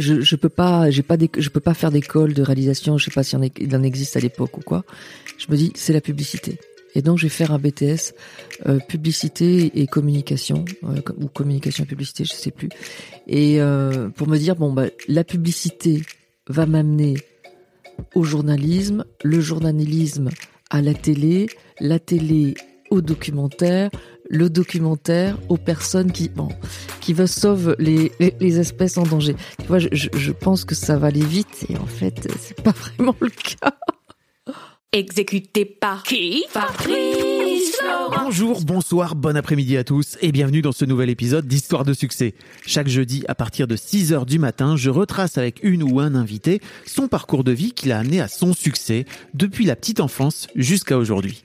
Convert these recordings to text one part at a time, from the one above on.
Je, je peux pas, faire d'école de réalisation. Je sais pas s'il il en existe à l'époque ou quoi. Je me dis, c'est la publicité. Et donc, je vais faire un BTS euh, publicité et communication euh, ou communication et publicité, je sais plus. Et euh, pour me dire, bon, bah, la publicité va m'amener au journalisme, le journalisme à la télé, la télé au documentaire, le documentaire aux personnes qui, bon, qui va sauver les, les, les, espèces en danger. Tu vois, je, je, pense que ça va aller vite et en fait, c'est pas vraiment le cas. Exécuté par qui Fabrice Florent. Bonjour, bonsoir, bon après-midi à tous et bienvenue dans ce nouvel épisode d'Histoire de succès. Chaque jeudi à partir de 6h du matin, je retrace avec une ou un invité son parcours de vie qui l'a amené à son succès depuis la petite enfance jusqu'à aujourd'hui.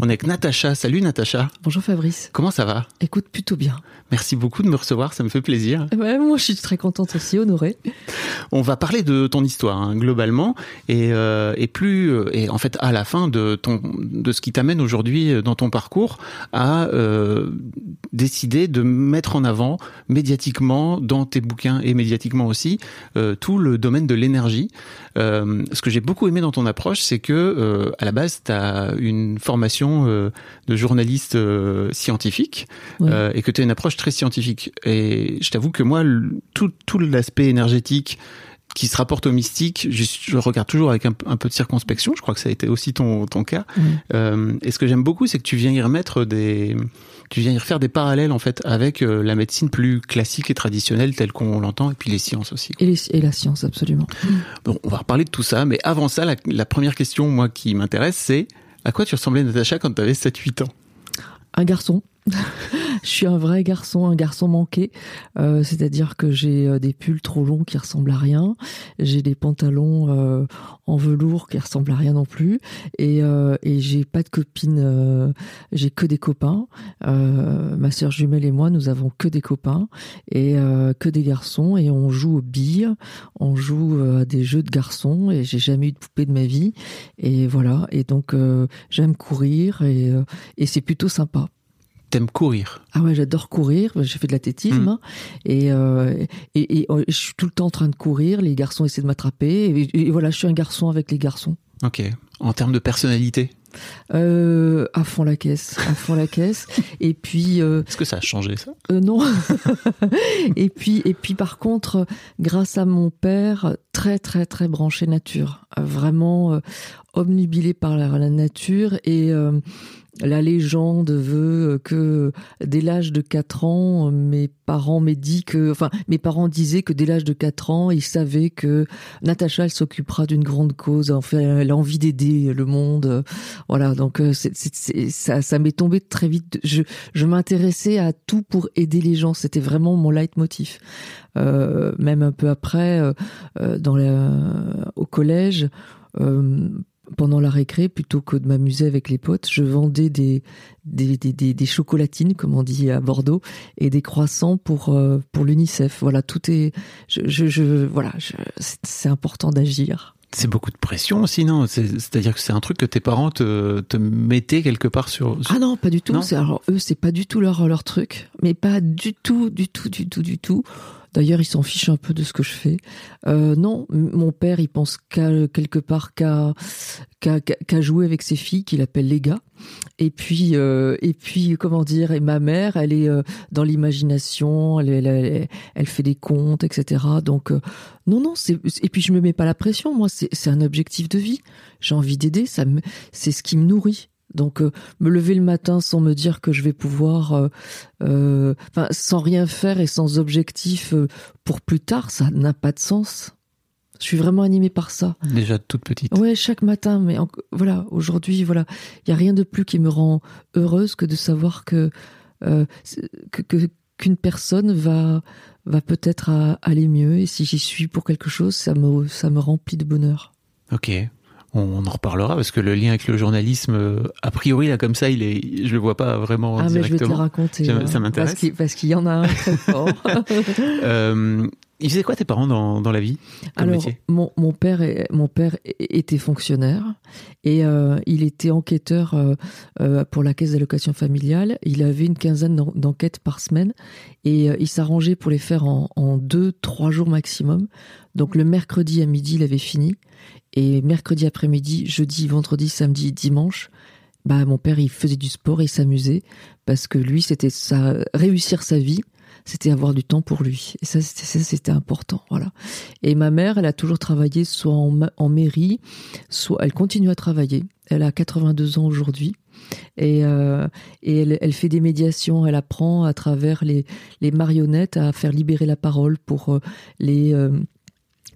On est avec Natacha. Salut Natacha. Bonjour Fabrice. Comment ça va? Écoute, plutôt bien. Merci beaucoup de me recevoir, ça me fait plaisir. Ouais, moi, je suis très contente aussi, honorée. On va parler de ton histoire hein, globalement et, euh, et plus euh, et en fait à la fin de ton de ce qui t'amène aujourd'hui dans ton parcours à euh, décider de mettre en avant médiatiquement dans tes bouquins et médiatiquement aussi euh, tout le domaine de l'énergie. Euh, ce que j'ai beaucoup aimé dans ton approche, c'est que euh, à la base, tu as une formation de journaliste scientifique Oui. et que tu as une approche très scientifique. Et je t'avoue que moi, le- tout, tout l'aspect énergétique qui se rapporte au mystique, je, je regarde toujours avec un, un peu de circonspection. Je crois que ça a été aussi ton, ton cas. Euh, et ce que j'aime beaucoup, c'est que tu viens y remettre des, tu viens y refaire des parallèles en fait avec euh, la médecine plus classique et traditionnelle telle qu'on l'entend, et puis les sciences aussi. Et, les- et la science, absolument. Bon, on va reparler de tout ça, mais avant ça, la, la première question, moi, qui m'intéresse, c'est à quoi tu ressemblais, Natacha, quand tu avais 7-8 ans? Un garçon. Je suis un vrai garçon, un garçon manqué. Euh, C'est-à-dire que j'ai euh, des pulls trop longs qui ressemblent à rien. J'ai des pantalons euh, en velours qui ressemblent à rien non plus. Et, euh, et j'ai pas de copine. euh, j'ai que des copains. Euh, ma sœur jumelle et moi, nous avons que des copains et que des garçons. Et on joue aux billes, on joue à des jeux de garçons. Et j'ai jamais eu de poupée de ma vie. Et voilà. Et donc j'aime courir et, et c'est plutôt sympa. T'aimes courir Ah ouais, j'adore courir. J'ai fait de l'athlétisme Mm. et, euh, et, et, euh, je suis tout le temps en train de courir. Les garçons essaient de m'attraper et, et voilà, je suis un garçon avec les garçons. Ok. En termes de personnalité, Euh, à fond la caisse, à fond la caisse. Et puis euh, est-ce que ça a changé ça? euh, non. et puis et puis par contre, grâce à mon père, très très très branché nature, vraiment omnubilé par la, la nature et la légende veut que dès l'âge de 4 ans, mes parents que, enfin, mes parents disaient que dès l'âge de 4 ans, ils savaient que Natacha, elle s'occupera d'une grande cause. En fait, elle a envie d'aider le monde. Voilà, donc euh, ça, ça m'est tombé très vite. Je, je m'intéressais à tout pour aider les gens. C'était vraiment mon leitmotiv. Euh, même un peu après, euh, euh, dans la, au collège, euh, pendant la récré, plutôt que de m'amuser avec les potes, je vendais des, des, des, des, des chocolatines, comme on dit à Bordeaux, et des croissants pour, euh, pour l'UNICEF. Voilà, tout est. Je, je, je- voilà, c'est important d'agir. C'est beaucoup de pression aussi, non? C'est- C'est-à-dire que c'est un truc que tes parents te, te mettaient quelque part sur. sur- Ah non, pas du tout. Alors eux, c'est pas du tout leur leur truc, mais pas du tout, du tout, du tout, du tout. D'ailleurs, ils s'en fichent un peu de ce que je fais. Euh, non, mon père, il pense qu'à quelque part qu'à qu'à jouer avec ses filles, qu'il appelle les gars. et puis et puis comment dire et ma mère elle est dans l'imagination elle, elle, fait des contes etc donc non non c'est et puis je me mets pas la pression. Moi c'est un objectif de vie. J'ai envie d'aider. Ça c'est ce qui me nourrit donc me lever le matin sans me dire que je vais pouvoir, euh, sans rien faire et sans objectif pour plus tard, ça n'a pas de sens. Je suis vraiment animée par ça. Déjà toute petite. Ouais, chaque matin. Mais voilà, aujourd'hui, voilà, il y a rien de plus qui me rend heureuse que de savoir que euh, qu'une personne va va peut-être aller mieux. Et si j'y suis pour quelque chose, ça me ça me remplit de bonheur. Ok. On en reparlera parce que le lien avec le journalisme, a priori là comme ça, il est, je le vois pas vraiment ah, directement. mais je vais te raconter. Ça, ça m'intéresse parce qu'il y en a un très fort. euh, ils faisaient quoi tes parents dans, dans la vie Alors, Mon, mon, père, mon père était fonctionnaire et euh, il était enquêteur euh, euh, pour la caisse d'allocation familiale. Il avait une quinzaine d'enquêtes par semaine et il s'arrangeait pour les faire en, en deux, trois jours maximum. Donc le mercredi à midi, il avait fini et mercredi après-midi, jeudi, vendredi, samedi, dimanche, bah mon père il faisait du sport et il s'amusait parce que lui c'était ça réussir sa vie c'était avoir du temps pour lui. Et ça, c'était important, voilà. Et ma mère, elle a toujours travaillé soit en, mairie, soit elle continue à travailler. Elle a 82 ans aujourd'hui. Et, euh, et elle, elle, fait des médiations, elle apprend à travers les, les marionnettes à faire libérer la parole pour euh, les, euh,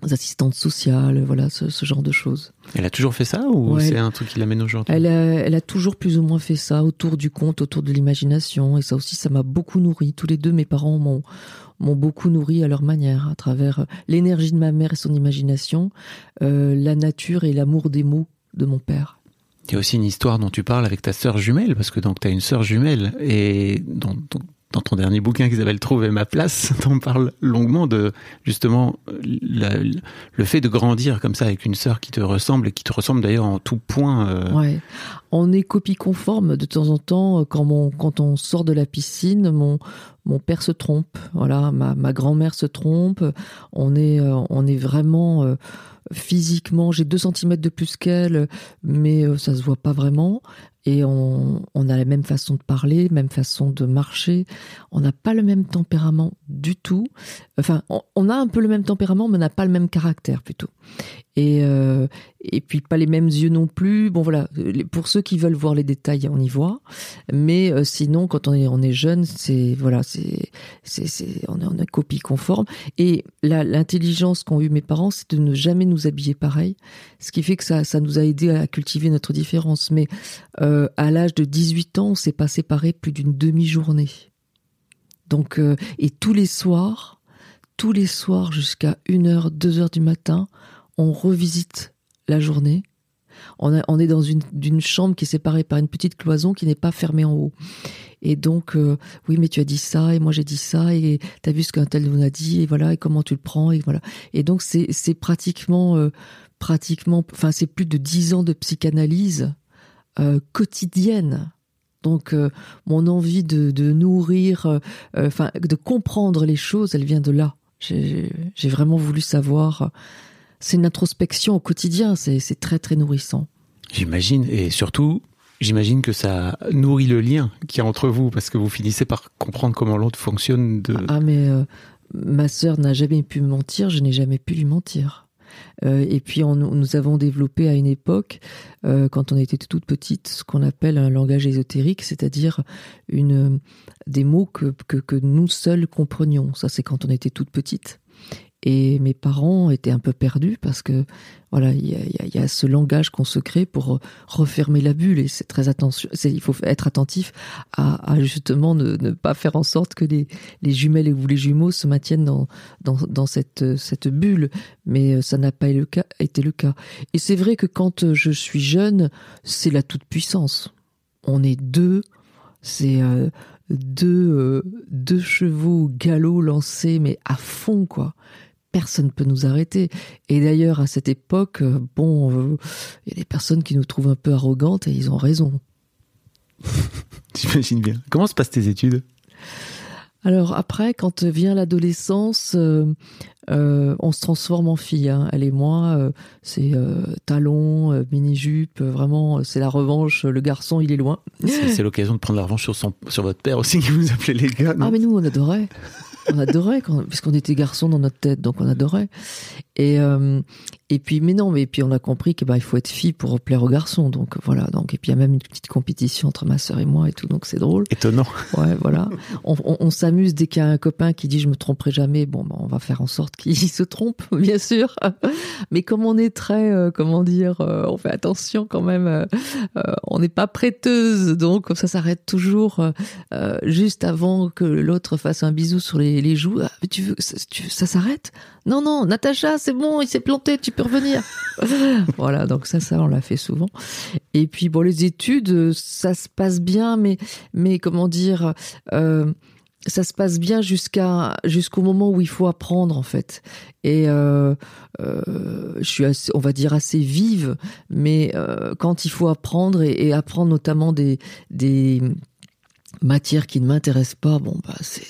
assistantes sociales, voilà, ce, ce, genre de choses. Elle a toujours fait ça ou c'est un truc qui l'amène aujourd'hui? Elle a, elle a toujours plus ou moins fait ça, autour du conte, autour de l'imagination. Et ça aussi, ça m'a beaucoup nourri. Tous les deux, mes parents m'ont m'ont beaucoup nourri à leur manière, à travers l'énergie de ma mère et son imagination, euh, la nature et l'amour des mots de mon père. Il y a aussi une histoire dont tu parles avec ta sœur jumelle, parce que donc tu as une sœur jumelle, et dont, dont dans ton dernier bouquin qu'Isabelle Trouver ma place, t'en parles longuement de justement le fait de grandir comme ça avec une sœur qui te ressemble et qui te ressemble d'ailleurs en tout point. Euh... Ouais, on est copie conforme de temps en temps quand mon quand on sort de la piscine, mon mon père se trompe, voilà, ma, ma grand-mère se trompe, on est euh, on est vraiment euh, physiquement, j'ai deux centimètres de plus qu'elle, mais euh, ça se voit pas vraiment et on, a la même façon de parler, même façon de marcher. On n'a pas le même tempérament du tout. Enfin, on, a un peu le même tempérament, mais on n'a pas le même caractère plutôt. Et, euh, et puis pas les mêmes yeux non plus. Bon voilà, pour ceux qui veulent voir les détails, on y voit. Mais euh, sinon, quand on est jeune, c'est voilà, c'est on est en copie conforme. Et l'intelligence qu'ont eu mes parents, c'est de ne jamais nous habiller pareil, ce qui fait que ça ça nous a aidé à cultiver notre différence. Mais euh, à l'âge de 18 ans, on s'est pas séparés plus d'une demi-journée. Donc, euh, et tous les soirs, tous les soirs jusqu'à 1h, 2h du matin, on revisite la journée. On, est dans une, chambre qui est séparée par une petite cloison qui n'est pas fermée en haut. Et donc, euh, oui, mais tu as dit ça, et moi j'ai dit ça, et tu as vu ce qu'un tel nous a dit, et voilà, et comment tu le prends, et voilà. Et donc, c'est, pratiquement, pratiquement, enfin, c'est plus de dix ans de psychanalyse euh, quotidienne. Donc euh, mon envie de, nourrir, euh, enfin de comprendre les choses, elle vient de là. J'ai vraiment voulu savoir. C'est une introspection au quotidien, c'est très très nourrissant. J'imagine, et surtout, j'imagine que ça nourrit le lien qu'il y a entre vous, parce que vous finissez par comprendre comment l'autre fonctionne. De... Ah mais ma sœur n'a jamais pu me mentir, je n'ai jamais pu lui mentir. Euh, et puis on, nous avons développé à une époque, euh, quand on était toute petite, ce qu'on appelle un langage ésotérique, c'est-à-dire une des mots que, que, que nous seuls comprenions. Ça, c'est quand on était toute petite. Et mes parents étaient un peu perdus parce que voilà, il y a, ce langage qu'on se crée pour refermer la bulle et c'est très attention. Il faut être attentif à, justement ne, pas faire en sorte que les, les jumelles ou les jumeaux se maintiennent dans, dans, cette, cette bulle. Mais ça n'a pas été le cas. Été le cas. Et c'est vrai que quand je suis jeune, c'est la toute puissance. On est deux, c'est euh, deux, euh, deux chevaux galop lancés mais à fond quoi personne ne peut nous arrêter. Et d'ailleurs, à cette époque, euh, bon, euh, il y a des personnes qui nous trouvent un peu arrogantes et ils ont raison. J'imagine bien. Comment se passent tes études? Alors après, quand vient l'adolescence, euh, euh, on se transforme en fille. Hein. Elle et moi, euh, c'est talons, mini-jupe, vraiment, c'est la revanche. Le garçon, il est loin. C'est c'est l'occasion de prendre la revanche sur, son, sur votre père aussi, qui vous appelait les gars. non? Ah mais nous, on adorait. On adorait, quand, puisqu'on était garçons dans notre tête, donc on adorait. Et, euh, et puis, mais non, mais puis on a compris que bah, il faut être fille pour plaire aux garçons. Donc voilà. Donc et puis il y a même une petite compétition entre ma sœur et moi et tout. Donc c'est drôle. Étonnant. Ouais, voilà. On, on- on s'amuse dès qu'il y a un copain qui dit je me tromperai jamais. Bon, ben, on va faire en sorte qu'il se trompe, bien sûr. Mais comme on est très, euh, comment dire, euh, on fait attention quand même. euh, euh, on n'est pas prêteuse, donc ça s'arrête toujours euh, euh, juste avant que l'autre fasse un bisou sur les, les joues. Ah, mais tu veux, ça, s'arrête? Non, non, Natacha, c'est bon, il s'est planté, tu peux revenir. voilà, donc ça, ça, on l'a fait souvent. Et puis bon, les études, ça se passe bien, mais mais comment dire, euh, ça se passe bien jusqu'à jusqu'au moment où il faut apprendre en fait. Et euh, euh, je suis on va dire assez vive, mais quand il faut apprendre et, et apprendre notamment des des matières qui ne m'intéressent pas, bon bah c'est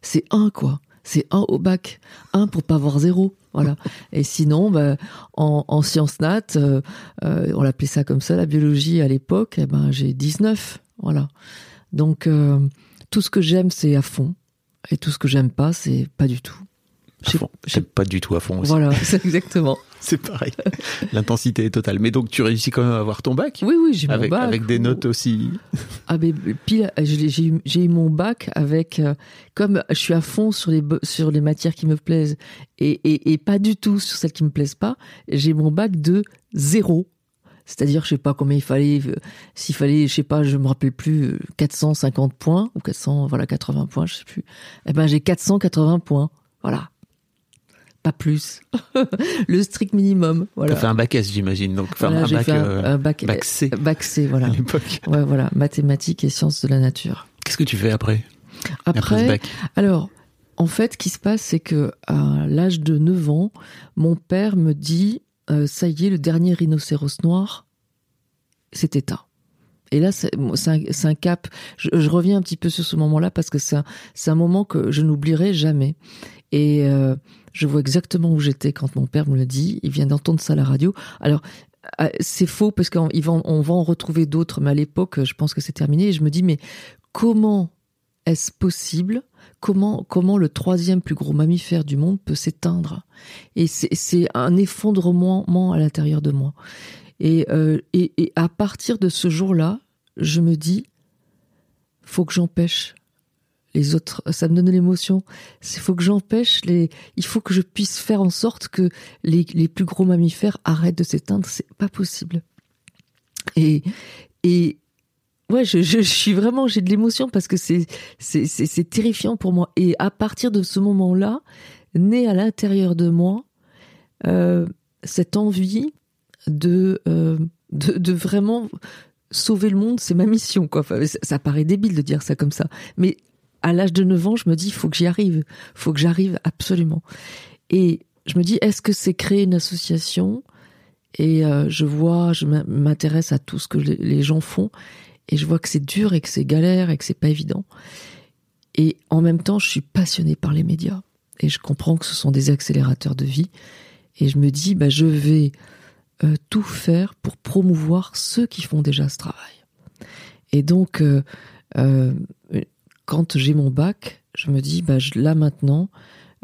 c'est un quoi. C'est un au bac, un pour pas avoir zéro, voilà. Et sinon, bah, en, en sciences nat, euh, euh, on l'appelait ça comme ça, la biologie à l'époque, eh ben j'ai 19, voilà. Donc euh, tout ce que j'aime c'est à fond, et tout ce que j'aime pas c'est pas du tout. J'aime pas du tout à fond aussi. Voilà, c'est exactement. C'est pareil. L'intensité est totale. Mais donc, tu réussis quand même à avoir ton bac Oui, oui, j'ai mon avec, bac. avec des notes aussi. Ah ben pile, j'ai eu- mon bac avec euh, comme je suis à fond sur les sur les matières qui me plaisent et, et, et pas du tout sur celles qui me plaisent pas. J'ai mon bac de zéro. C'est-à-dire, je sais pas combien il fallait, euh, s'il fallait, je sais pas, je me rappelle plus, euh, 450 points ou 400, voilà, 80 points, je sais plus. Eh ben, j'ai 480 points, voilà, pas plus, le strict minimum, voilà. T'as fait un bac S, j'imagine. Donc, enfin, Voilà, un bac, fait un, euh, un bac, bac C bac C, voilà. à l'époque. Ouais, voilà, mathématiques et sciences de la nature. Qu'est-ce que tu fais après? Après, ce bac alors, en fait, ce qui se passe, c'est que à l'âge de 9 ans, mon père me dit euh, ça y est, le dernier rhinocéros noir s'est éteint. Et là, c'est c'est un, c'est un cap. Je, je reviens un petit peu sur ce moment-là parce que c'est un, c'est un moment que je n'oublierai jamais. Et euh, je vois exactement où j'étais quand mon père me le dit. Il vient d'entendre ça à la radio. Alors, euh, c'est faux parce qu'on va en- retrouver d'autres, mais à l'époque, je pense que c'est terminé. Et je me dis, mais comment est-ce possible? Comment, comment le troisième plus gros mammifère du monde peut s'éteindre? Et c'est un effondrement à l'intérieur de moi. Et, euh, et, et à partir de ce jour-là, je me dis, faut que j'empêche les autres. Ça me donne l'émotion. Il faut que j'empêche les. Il faut que je puisse faire en sorte que les, plus gros mammifères arrêtent de s'éteindre. C'est pas possible. Et et ouais, je, suis vraiment j'ai de l'émotion parce que c'est terrifiant pour moi. Et à partir de ce moment-là, naît à l'intérieur de moi euh, cette envie de, euh, de de vraiment sauver le monde. C'est ma mission, quoi. Ça paraît débile de dire ça comme ça, mais à l'âge de 9 ans, je me dis, il faut que j'y arrive. Il faut que j'arrive absolument. Et je me dis, est-ce que c'est créer une association? Et euh, je vois, je m'in- m'intéresse à tout ce que les- gens font. Et je vois que c'est dur et que c'est galère et que c'est pas évident. Et en même temps, je suis passionnée par les médias. Et je comprends que ce sont des accélérateurs de vie. Et je me dis, bah, je vais euh, tout faire pour promouvoir ceux qui font déjà ce travail. Et donc, euh, quand j'ai mon bac, je me dis, bah, je- là maintenant,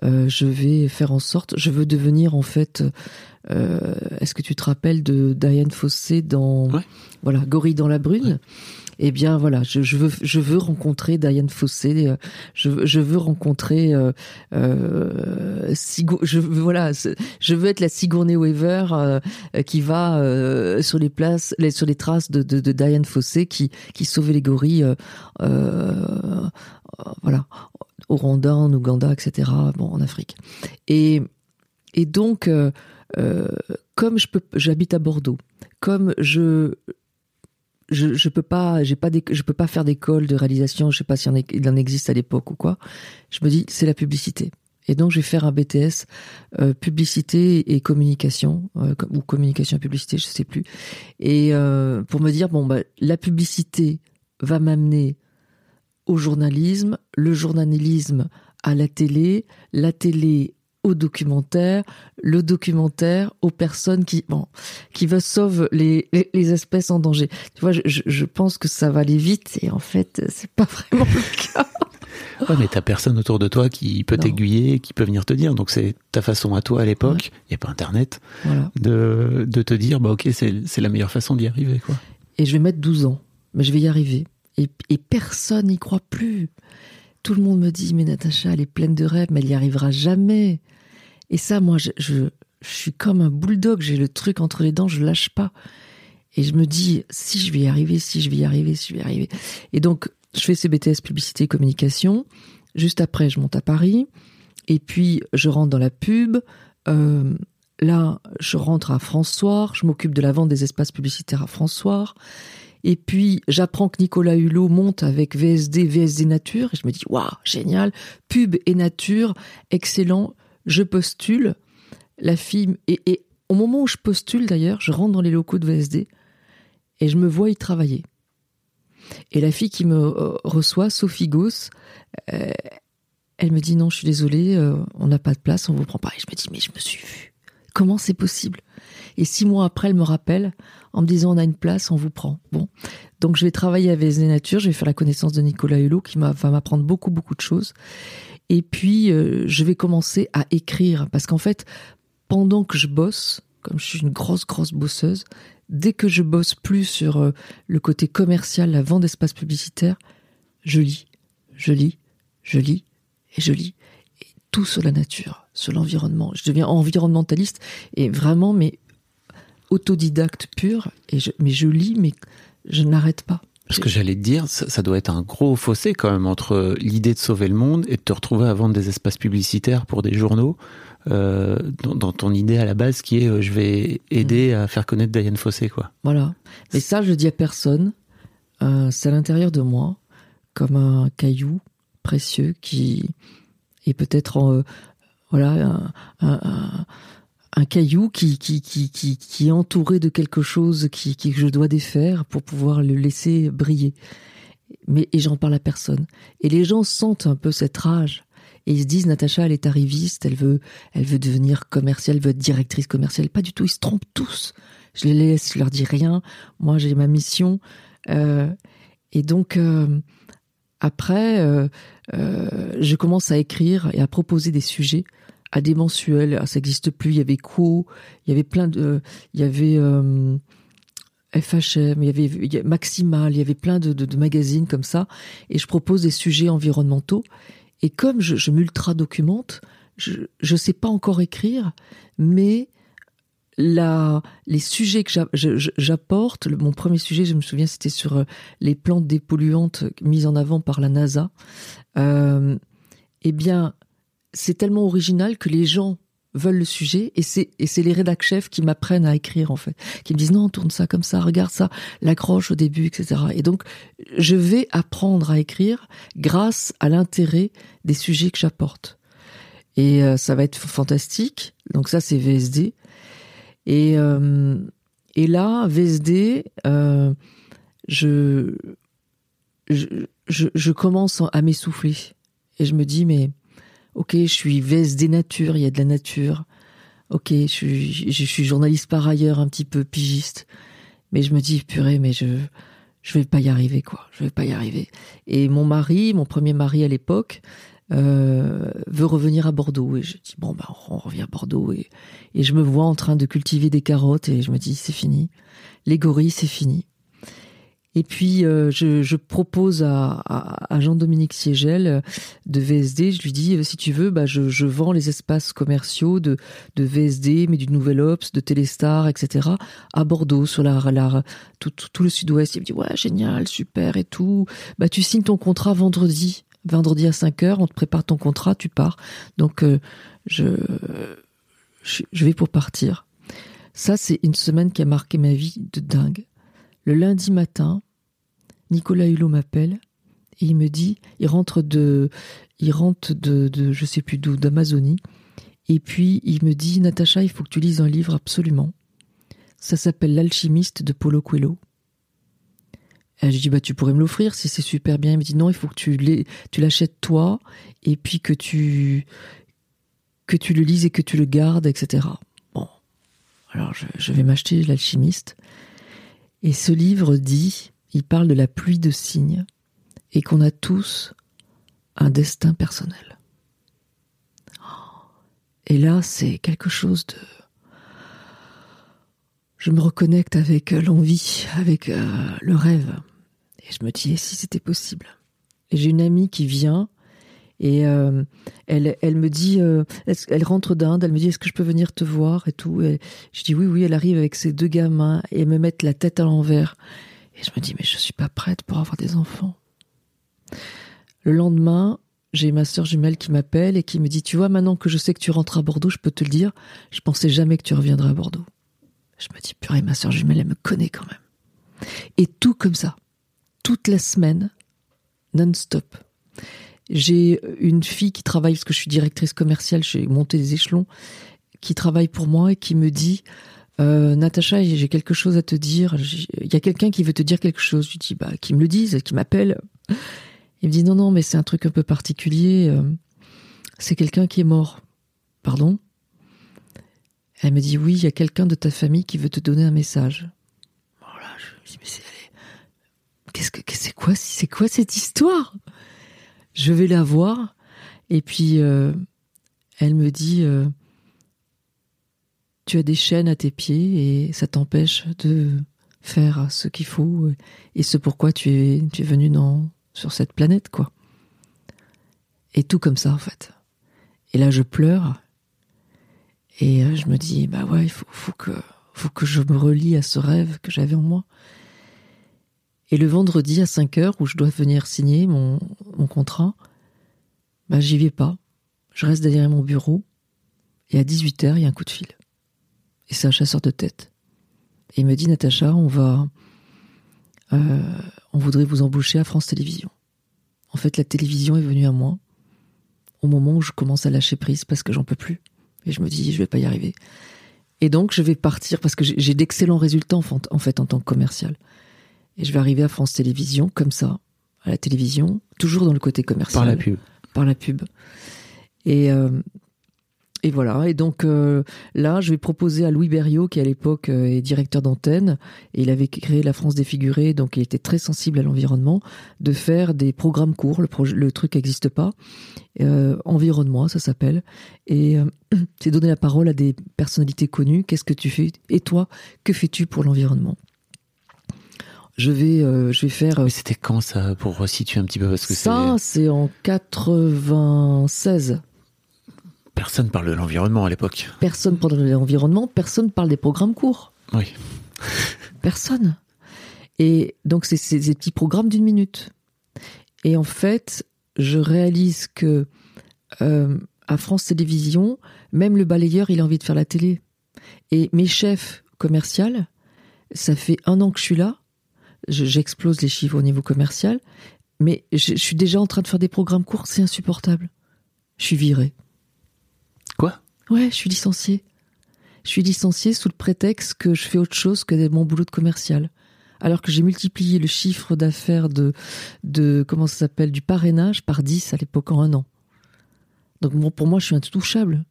euh, je vais faire en sorte, je veux devenir en fait, euh, est-ce que tu te rappelles de Diane Fossé dans, Ouais. voilà, Gorille dans la brune? Eh bien voilà, je, veux, je veux rencontrer Diane Fossé, euh, je, veux- je veux rencontrer, euh, euh, je voilà, je veux être la Sigourney Weaver qui va sur les places, sur les traces de, de, Diane Fossé qui, qui sauvait les gorilles, voilà, au Rwanda, en Ouganda, etc. Bon, en Afrique. Et et donc, comme je peux, j'habite à Bordeaux, comme je je, je peux pas, j'ai pas, d'éc- je peux pas faire d'école de réalisation. Je sais pas s'il en, en existe à l'époque ou quoi. Je me dis, c'est la publicité. Et donc, je vais faire un BTS euh, publicité et communication euh, ou communication et publicité, je sais plus. Et euh, pour me dire, bon, bah, la publicité va m'amener au journalisme, le journalisme à la télé, la télé au documentaire, le documentaire aux personnes qui bon, qui veulent sauver les, les, espèces en danger. Tu vois, je, je, pense que ça va aller vite et en fait, c'est pas vraiment le cas. Ouais, mais t'as personne autour de toi qui peut t'aiguiller, qui peut venir te dire. Donc c'est ta façon à toi à l'époque, il n'y a pas Internet, de, de te dire, bah ok, c'est la meilleure façon d'y arriver. quoi. Et je vais mettre 12 ans, mais je vais y arriver. Et, et personne n'y croit plus. Tout le monde me dit, mais Natacha, elle est pleine de rêves, mais elle n'y arrivera jamais. Et ça, moi, je, suis comme un bulldog, j'ai le truc entre les dents, je lâche pas. Et je me dis, si je vais y arriver, si je vais y arriver, si je vais y arriver. Et donc, je fais CBTS publicité et communication. Juste après, je monte à Paris. Et puis, je rentre dans la pub. Euh, là, je rentre à François. Je m'occupe de la vente des espaces publicitaires à François. Et puis, j'apprends que Nicolas Hulot monte avec VSD, VSD Nature. Et je me dis, waouh, génial. Pub et nature, excellent. Je postule. La fille, et, au moment où je postule d'ailleurs, je rentre dans les locaux de VSD et je me vois y travailler. Et la fille qui me euh, reçoit, Sophie Gauss, euh, elle me dit non, je suis désolée, euh, on n'a pas de place, on vous prend pas. Et je me dis mais je me suis vue. Comment c'est possible? Et six mois après, elle me rappelle en me disant on a une place, on vous prend. Bon, donc je vais travailler avec les Nature, je vais faire la connaissance de Nicolas Hulot qui va m'apprendre beaucoup beaucoup de choses. Et puis je vais commencer à écrire parce qu'en fait, pendant que je bosse, comme je suis une grosse grosse bosseuse, dès que je bosse plus sur euh, le côté commercial, la vente d'espace publicitaire, je lis, je lis, je lis et je lis. Et tout sur la nature, sur l'environnement. Je deviens environnementaliste et vraiment, mais autodidacte pur. Et mais je lis, mais je n'arrête pas. Parce que j'allais te dire, ça, doit être un gros fossé quand même entre l'idée de sauver le monde et de te retrouver à vendre des espaces publicitaires pour des journaux euh, dans, ton idée à la base qui est euh, je vais aider mm. à faire connaître Diane Fossé quoi. Voilà. Mais ça je le dis à personne. Euh, c'est à l'intérieur de moi comme un caillou précieux qui est peut-être voilà un, un, caillou qui qui, qui qui qui est entouré de quelque chose qui, qui que je dois défaire pour pouvoir le laisser briller. Mais et j'en parle à personne. Et les gens sentent un peu cette rage et ils se disent Natacha elle est arriviste, elle veut elle veut devenir commerciale, elle veut être directrice commerciale. Pas du tout, ils se trompent tous. Je les laisse, je leur dis rien. Moi j'ai ma mission euh, et donc euh, après euh, je commence à écrire et à proposer des sujets à des mensuels. Ah, ça n'existe plus. Il y avait Quo, il y avait plein de, il y avait FHM, il y avait Maximal, il y avait plein de, de, magazines comme ça, et je propose des sujets environnementaux. Et comme je, je m'ultra-documente, je ne sais pas encore écrire, mais la, les sujets que j'apporte, mon premier sujet, je me souviens, c'était sur euh, les plantes dépolluantes mises en avant par la NASA. Euh, eh bien, c'est tellement original que les gens veulent le sujet et c'est les rédac chefs qui m'apprennent à écrire en fait. Qui me disent non tourne ça comme ça regarde ça l'accroche au début etc et donc je vais apprendre à écrire grâce à l'intérêt des sujets que j'apporte. Et euh, ça va être fantastique. Donc ça c'est VSD et euh, et là VSD euh, je, je je je commence à m'essouffler. Et je me dis mais Ok, je suis VSD nature, il y a de la nature. Ok, je suis, je suis journaliste par ailleurs, un petit peu pigiste. Mais je me dis, purée, mais je, je vais pas y arriver, quoi. Je vais pas y arriver. Et mon mari, mon premier mari à l'époque, euh, veut revenir à Bordeaux. Et je dis, bon, bah, on revient à Bordeaux. Et, et je me vois en train de cultiver des carottes et je me dis, c'est fini. Les gorilles, c'est fini. Et puis, euh, je, propose à, Jean-Dominique Siegel euh, de VSD, je lui dis, euh, si tu veux, bah, je, vends les espaces commerciaux de, VSD, mais du Nouvel Ops, de Téléstar, etc., à Bordeaux, sur la, tout, le sud-ouest. Il me dit, ouais, génial, super et tout. Bah, tu signes ton contrat vendredi. Vendredi à 5 heures, on te prépare ton contrat, tu pars. Donc, je, je vais pour partir. Ça, c'est une semaine qui a marqué ma vie de dingue. Le lundi matin, Nicolas Hulot m'appelle et il me dit, il rentre de, il rentre de, de je sais plus d'où, d'Amazonie. Et puis il me dit, Natacha, il faut que tu lises un livre absolument. Ça s'appelle L'alchimiste de Paulo Coelho. Et je dis bah tu pourrais me l'offrir si c'est super bien. Il me dit non, il faut que tu tu l'achètes toi et puis que tu que tu le lises et que tu le gardes, etc. Bon, alors je vais m'acheter l'alchimiste. Et ce livre dit, il parle de la pluie de signes et qu'on a tous un destin personnel. Et là, c'est quelque chose de... Je me reconnecte avec l'envie, avec euh, le rêve. Et je me dis, et si c'était possible? Et j'ai une amie qui vient et euh, elle, elle me dit, euh, elle rentre d'Inde, elle me dit, est-ce que je peux venir te voir et tout. Et je dis oui, oui, elle arrive avec ses deux gamins et me mettent la tête à l'envers. Et je me dis, mais je suis pas prête pour avoir des enfants. Le lendemain, j'ai ma sœur jumelle qui m'appelle et qui me dit, tu vois, maintenant que je sais que tu rentres à Bordeaux, je peux te le dire, je pensais jamais que tu reviendrais à Bordeaux. Je me dis, purée, ma sœur jumelle, elle me connaît quand même. Et tout comme ça, toute la semaine, non-stop. J'ai une fille qui travaille, parce que je suis directrice commerciale, j'ai monté des échelons, qui travaille pour moi et qui me dit euh, Natacha, j'ai quelque chose à te dire. Il y a quelqu'un qui veut te dire quelque chose. Je lui dis bah, qui me le dise, qui m'appelle. Il me dit non, non, mais c'est un truc un peu particulier. euh, C'est quelqu'un qui est mort. Pardon? Elle me dit oui, il y a quelqu'un de ta famille qui veut te donner un message. Voilà, je me dis mais c'est qu'est-ce que c'est quoi c'est quoi cette histoire? Je vais la voir et puis euh, elle me dit euh, tu as des chaînes à tes pieds et ça t'empêche de faire ce qu'il faut et ce pourquoi tu es tu es venu dans sur cette planète quoi. Et tout comme ça en fait. Et là je pleure et euh, je me dis bah ouais, il faut, faut que faut que je me relie à ce rêve que j'avais en moi. Et le vendredi à 5 heures où je dois venir signer mon, mon contrat, bah j'y vais pas. Je reste derrière mon bureau et à 18 heures il y a un coup de fil. Et c'est un chasseur de tête. Et il me dit Natacha, on va, euh, on voudrait vous embaucher à France Télévisions. En fait, la télévision est venue à moi au moment où je commence à lâcher prise parce que j'en peux plus. Et je me dis, je vais pas y arriver. Et donc, je vais partir parce que j'ai- d'excellents résultats en fait en tant que commercial. Et je vais arriver à France Télévisions comme ça, à la télévision, toujours dans le côté commercial Par la pub. par la pub. Et, euh, et voilà. Et donc euh, là, je vais proposer à Louis Berriot, qui à l'époque euh, est directeur d'antenne, et il avait créé la France défigurée, donc il était très sensible à l'environnement, de faire des programmes courts. Le, truc n'existe pas. Environnement, ça s'appelle. Et c'est donner la parole à des personnalités connues. Qu'est-ce que tu fais? Et toi, que fais-tu pour l'environnement? Je vais, euh, je vais faire. euh, Mais c'était quand ça, pour resituer un petit peu Parce que ça, c'est- en 96. personne parle de l'environnement à l'époque. Personne parle de l'environnement, personne parle des programmes courts. Oui. Personne. Et donc, c'est des petits programmes d'une minute. Et en fait, je réalise que euh, à France Télévisions, même le balayeur, il a envie de faire la télé. Et mes chefs commerciaux, ça fait un an que je suis là. Je- J'explose les chiffres au niveau commercial. Mais je, je suis déjà en train de faire des programmes courts, c'est insupportable. Je suis viré. Quoi? Ouais, je suis licencié. Je suis licencié sous le prétexte que je fais autre chose que mon boulot de commercial. Alors que j'ai multiplié le chiffre d'affaires de, de, comment ça s'appelle, du parrainage par 10 à l'époque en un an. Donc bon, pour moi, je suis intouchable.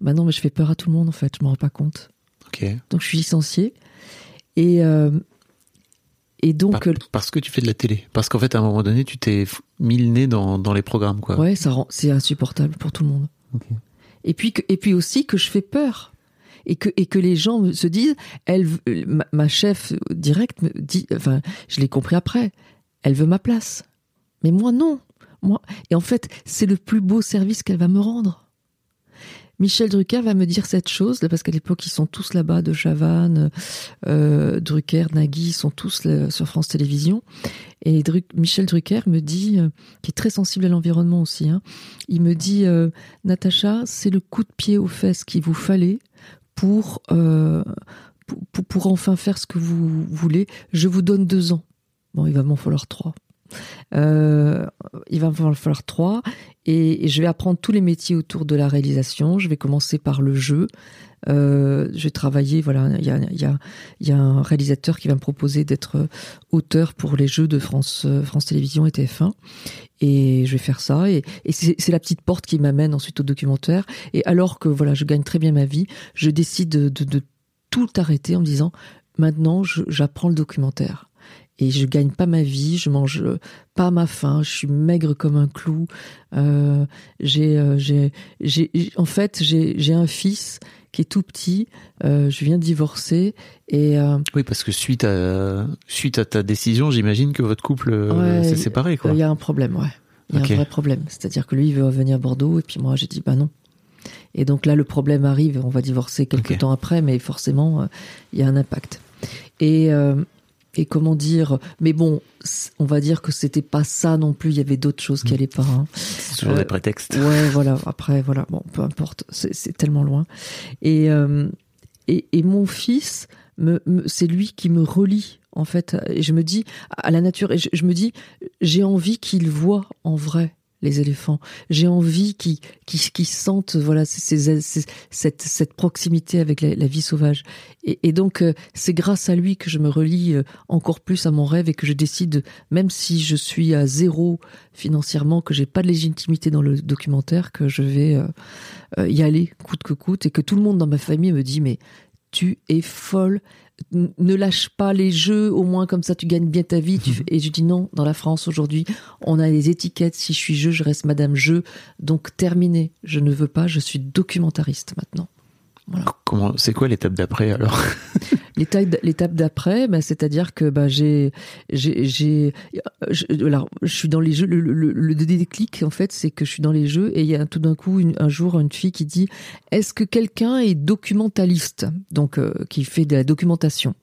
Bah non, mais je fais peur à tout le monde en fait, je m'en rends pas compte. Ok. Donc je suis licencié. Et, euh, et donc, Par- parce que tu fais de la télé. Parce qu'en fait, à un moment donné, tu t'es mis le nez dans, dans les programmes, quoi. Ouais, ça rend, c'est insupportable pour tout le monde. Et puis, que- et puis aussi que je fais peur. Et que, et que les gens se disent, elle, ma, ma chef directe me dit, enfin, je l'ai compris après, elle veut ma place. Mais moi, non. Moi, et en fait, c'est le plus beau service qu'elle va me rendre. Michel Drucker va me dire cette chose, là, parce qu'à l'époque, ils sont tous là-bas, de Chavannes, euh, Drucker, Nagui, ils sont tous sur France Télévisions. Et Michel Drucker me dit, euh, qui est très sensible à l'environnement aussi, hein, il me dit, euh, Natacha, c'est le coup de pied aux fesses qu'il vous fallait pour, euh, pour, pour enfin faire ce que vous voulez. Je vous donne deux ans. Bon, il va m'en falloir trois. Euh, il va me falloir trois. Et, je vais apprendre tous les métiers autour de la réalisation. Je vais commencer par le jeu. Euh, je vais travailler, voilà, il y a, un réalisateur qui va me proposer d'être auteur pour les jeux de France, France Télévisions et TF1. Et je vais faire ça. Et, c'est la petite porte qui m'amène ensuite au documentaire. Et alors que voilà, je gagne très bien ma vie, je décide de, de, de tout arrêter en me disant maintenant j'apprends le documentaire et je gagne pas ma vie, je mange pas ma faim, je suis maigre comme un clou. Euh, j'ai, euh, j'ai, j'ai, en fait, j'ai, j'ai un fils qui est tout petit. Euh, je viens de divorcer et euh, oui, parce que suite à suite à ta décision, j'imagine que votre couple euh, s'est séparé, quoi. Il y a un problème, ouais. Il y a un vrai problème. C'est-à-dire que lui, il veut revenir à Bordeaux et puis moi, j'ai dit bah non. Et donc là, le problème arrive. On va divorcer quelques temps après, mais forcément, il y a un impact. Et et comment dire mais bon on va dire que c'était pas ça non plus il y avait d'autres choses qui mm. allaient pas hein. c'est toujours des euh, prétextes ouais voilà après voilà bon peu importe c'est tellement loin et, euh, et, et mon fils me, c'est lui qui me relie en fait et je me dis à la nature et je me dis j'ai envie qu'il voit en vrai les éléphants. J'ai envie qu'ils qui sentent voilà cette, cette proximité avec la, vie sauvage. Et, donc euh, c'est grâce à lui que je me relie euh, encore plus à mon rêve et que je décide, même si je suis à zéro financièrement, que j'ai pas de légitimité dans le documentaire, que je vais euh, y aller coûte que coûte et que tout le monde dans ma famille me dit mais tu es folle ne lâche pas les jeux, au moins comme ça tu gagnes bien ta vie. Et je dis non, dans la France aujourd'hui, on a les étiquettes. Si je suis jeu, je reste Madame Jeu. Donc terminé. Je ne veux pas. Je suis documentariste maintenant. Comment C'est quoi l'étape d'après alors L'étape d'après, bah, c'est-à-dire que bah, j'ai, j'ai, alors je suis dans les jeux. Le, le, déclic en fait, c'est que je suis dans les jeux et il y a tout d'un coup un jour une fille qui dit Est-ce que quelqu'un est documentaliste? Donc euh, qui fait de la documentation.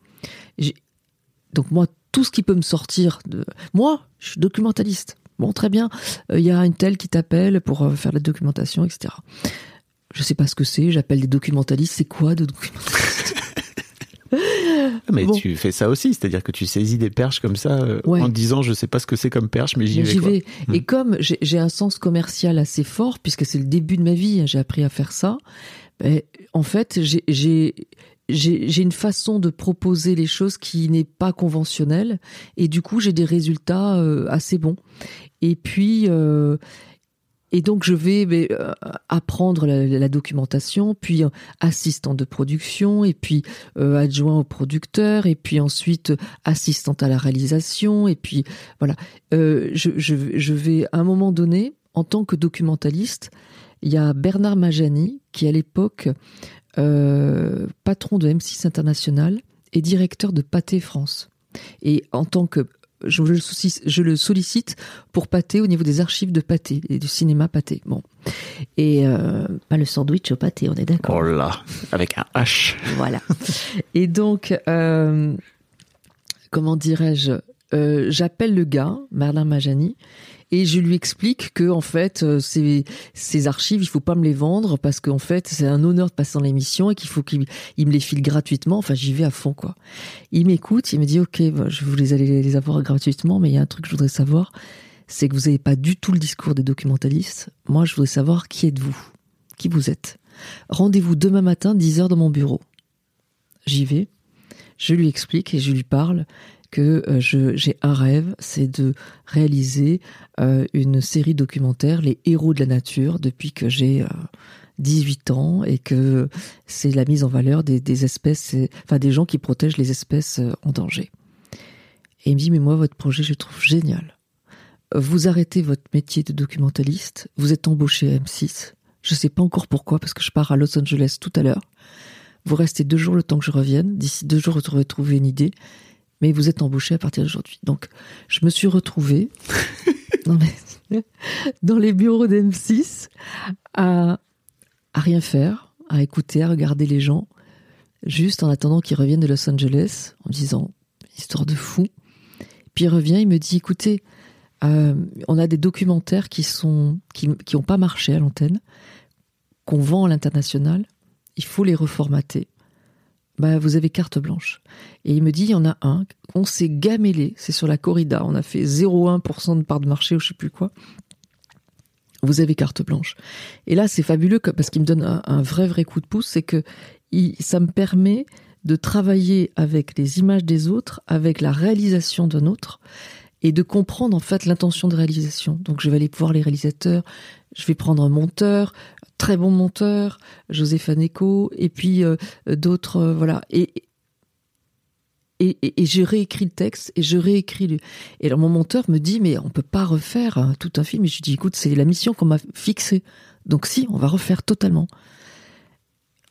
Donc moi, tout ce qui peut me sortir de moi, je suis documentaliste. Bon, très bien. Euh, il y a une telle qui t'appelle pour euh, faire la documentation, etc je sais pas ce que c'est, j'appelle des documentalistes, c'est quoi de documentalistes? Mais tu fais ça aussi, c'est-à-dire que tu saisis des perches comme ça euh, en disant je sais pas ce que c'est comme perche, mais j'y vais. vais. Et hmm. comme j'ai un sens commercial assez fort, puisque c'est le début de ma vie, hein, j'ai appris à faire ça. Ben, en fait, j'ai j'ai une façon de proposer les choses qui n'est pas conventionnelle, et du coup j'ai des résultats euh, assez bons. Et puis euh, et donc je vais euh, apprendre la, documentation, puis euh, assistante de production, et puis euh, adjoint au producteur, et puis ensuite assistante à la réalisation, et puis voilà. je, je, vais à un moment donné, en tant que documentaliste, il y a Bernard Majani qui à l'époque patron de M6 International et directeur de Pâté France. Et en tant que je, le sollicite pour pâté au niveau des archives de pâté et du cinéma pâté. Bon. Et euh, pas le sandwich au pâté, on est d'accord. Oh là, avec un H. Voilà. Et donc, euh, comment dirais-je euh, J'appelle le gars, Merlin Majani, et je lui explique que en fait euh, ces, archives il faut pas me les vendre parce qu'en fait c'est un honneur de passer dans l'émission et qu'il faut qu'il me les file gratuitement. Enfin j'y vais à fond quoi. Il m'écoute il me dit ok bah, je voulais aller les avoir gratuitement mais il y a un truc que je voudrais savoir c'est que vous n'avez pas du tout le discours des documentalistes. Moi je voudrais savoir qui êtes-vous? Qui vous êtes? Rendez-vous demain matin 10h dans mon bureau. J'y vais je lui explique et je lui parle que euh, j'ai un rêve, c'est de réaliser euh, une série documentaire, Les héros de la nature, depuis que j'ai 18 euh, ans et que c'est la mise en valeur des, espèces, enfin des gens qui protègent les espèces en danger. Et il me dit, mais moi, votre projet, je le trouve génial. Vous arrêtez votre métier de documentaliste, vous êtes embauché à M6. Je ne sais pas encore pourquoi, parce que je pars à Los Angeles tout à l'heure. Vous restez deux jours le temps que je revienne. D'ici deux jours, vous aurez trouvé une idée mais vous êtes embauché à partir d'aujourd'hui. Donc, je me suis retrouvée dans, les, bureaux d'M6 à, à rien faire, à écouter, à regarder les gens, juste en attendant qu'ils reviennent de Los Angeles, en me disant histoire de fou. Puis il revient, il me dit écoutez, euh, on a des documentaires qui sont qui qui ont pas marché à l'antenne, qu'on vend à l'international. Il faut les reformater. Bah, vous avez carte blanche. Et il me dit, il y en a un, on s'est gamélé, c'est sur la corrida, on a fait 0,1% de part de marché ou je sais plus quoi. Vous avez carte blanche. Et là, c'est fabuleux parce qu'il me donne un, vrai, vrai coup de pouce, c'est que ça me permet de travailler avec les images des autres, avec la réalisation d'un autre, et de comprendre en fait l'intention de réalisation. Donc je vais aller voir les réalisateurs, je vais prendre un monteur, très bon monteur, José Faneco, et puis euh, d'autres, euh, voilà. Et, je réécris le texte et je réécris le... Et alors mon monteur me dit mais on peut pas refaire hein, tout un film. Et je dis écoute c'est la mission qu'on m'a fixée. Donc si on va refaire totalement.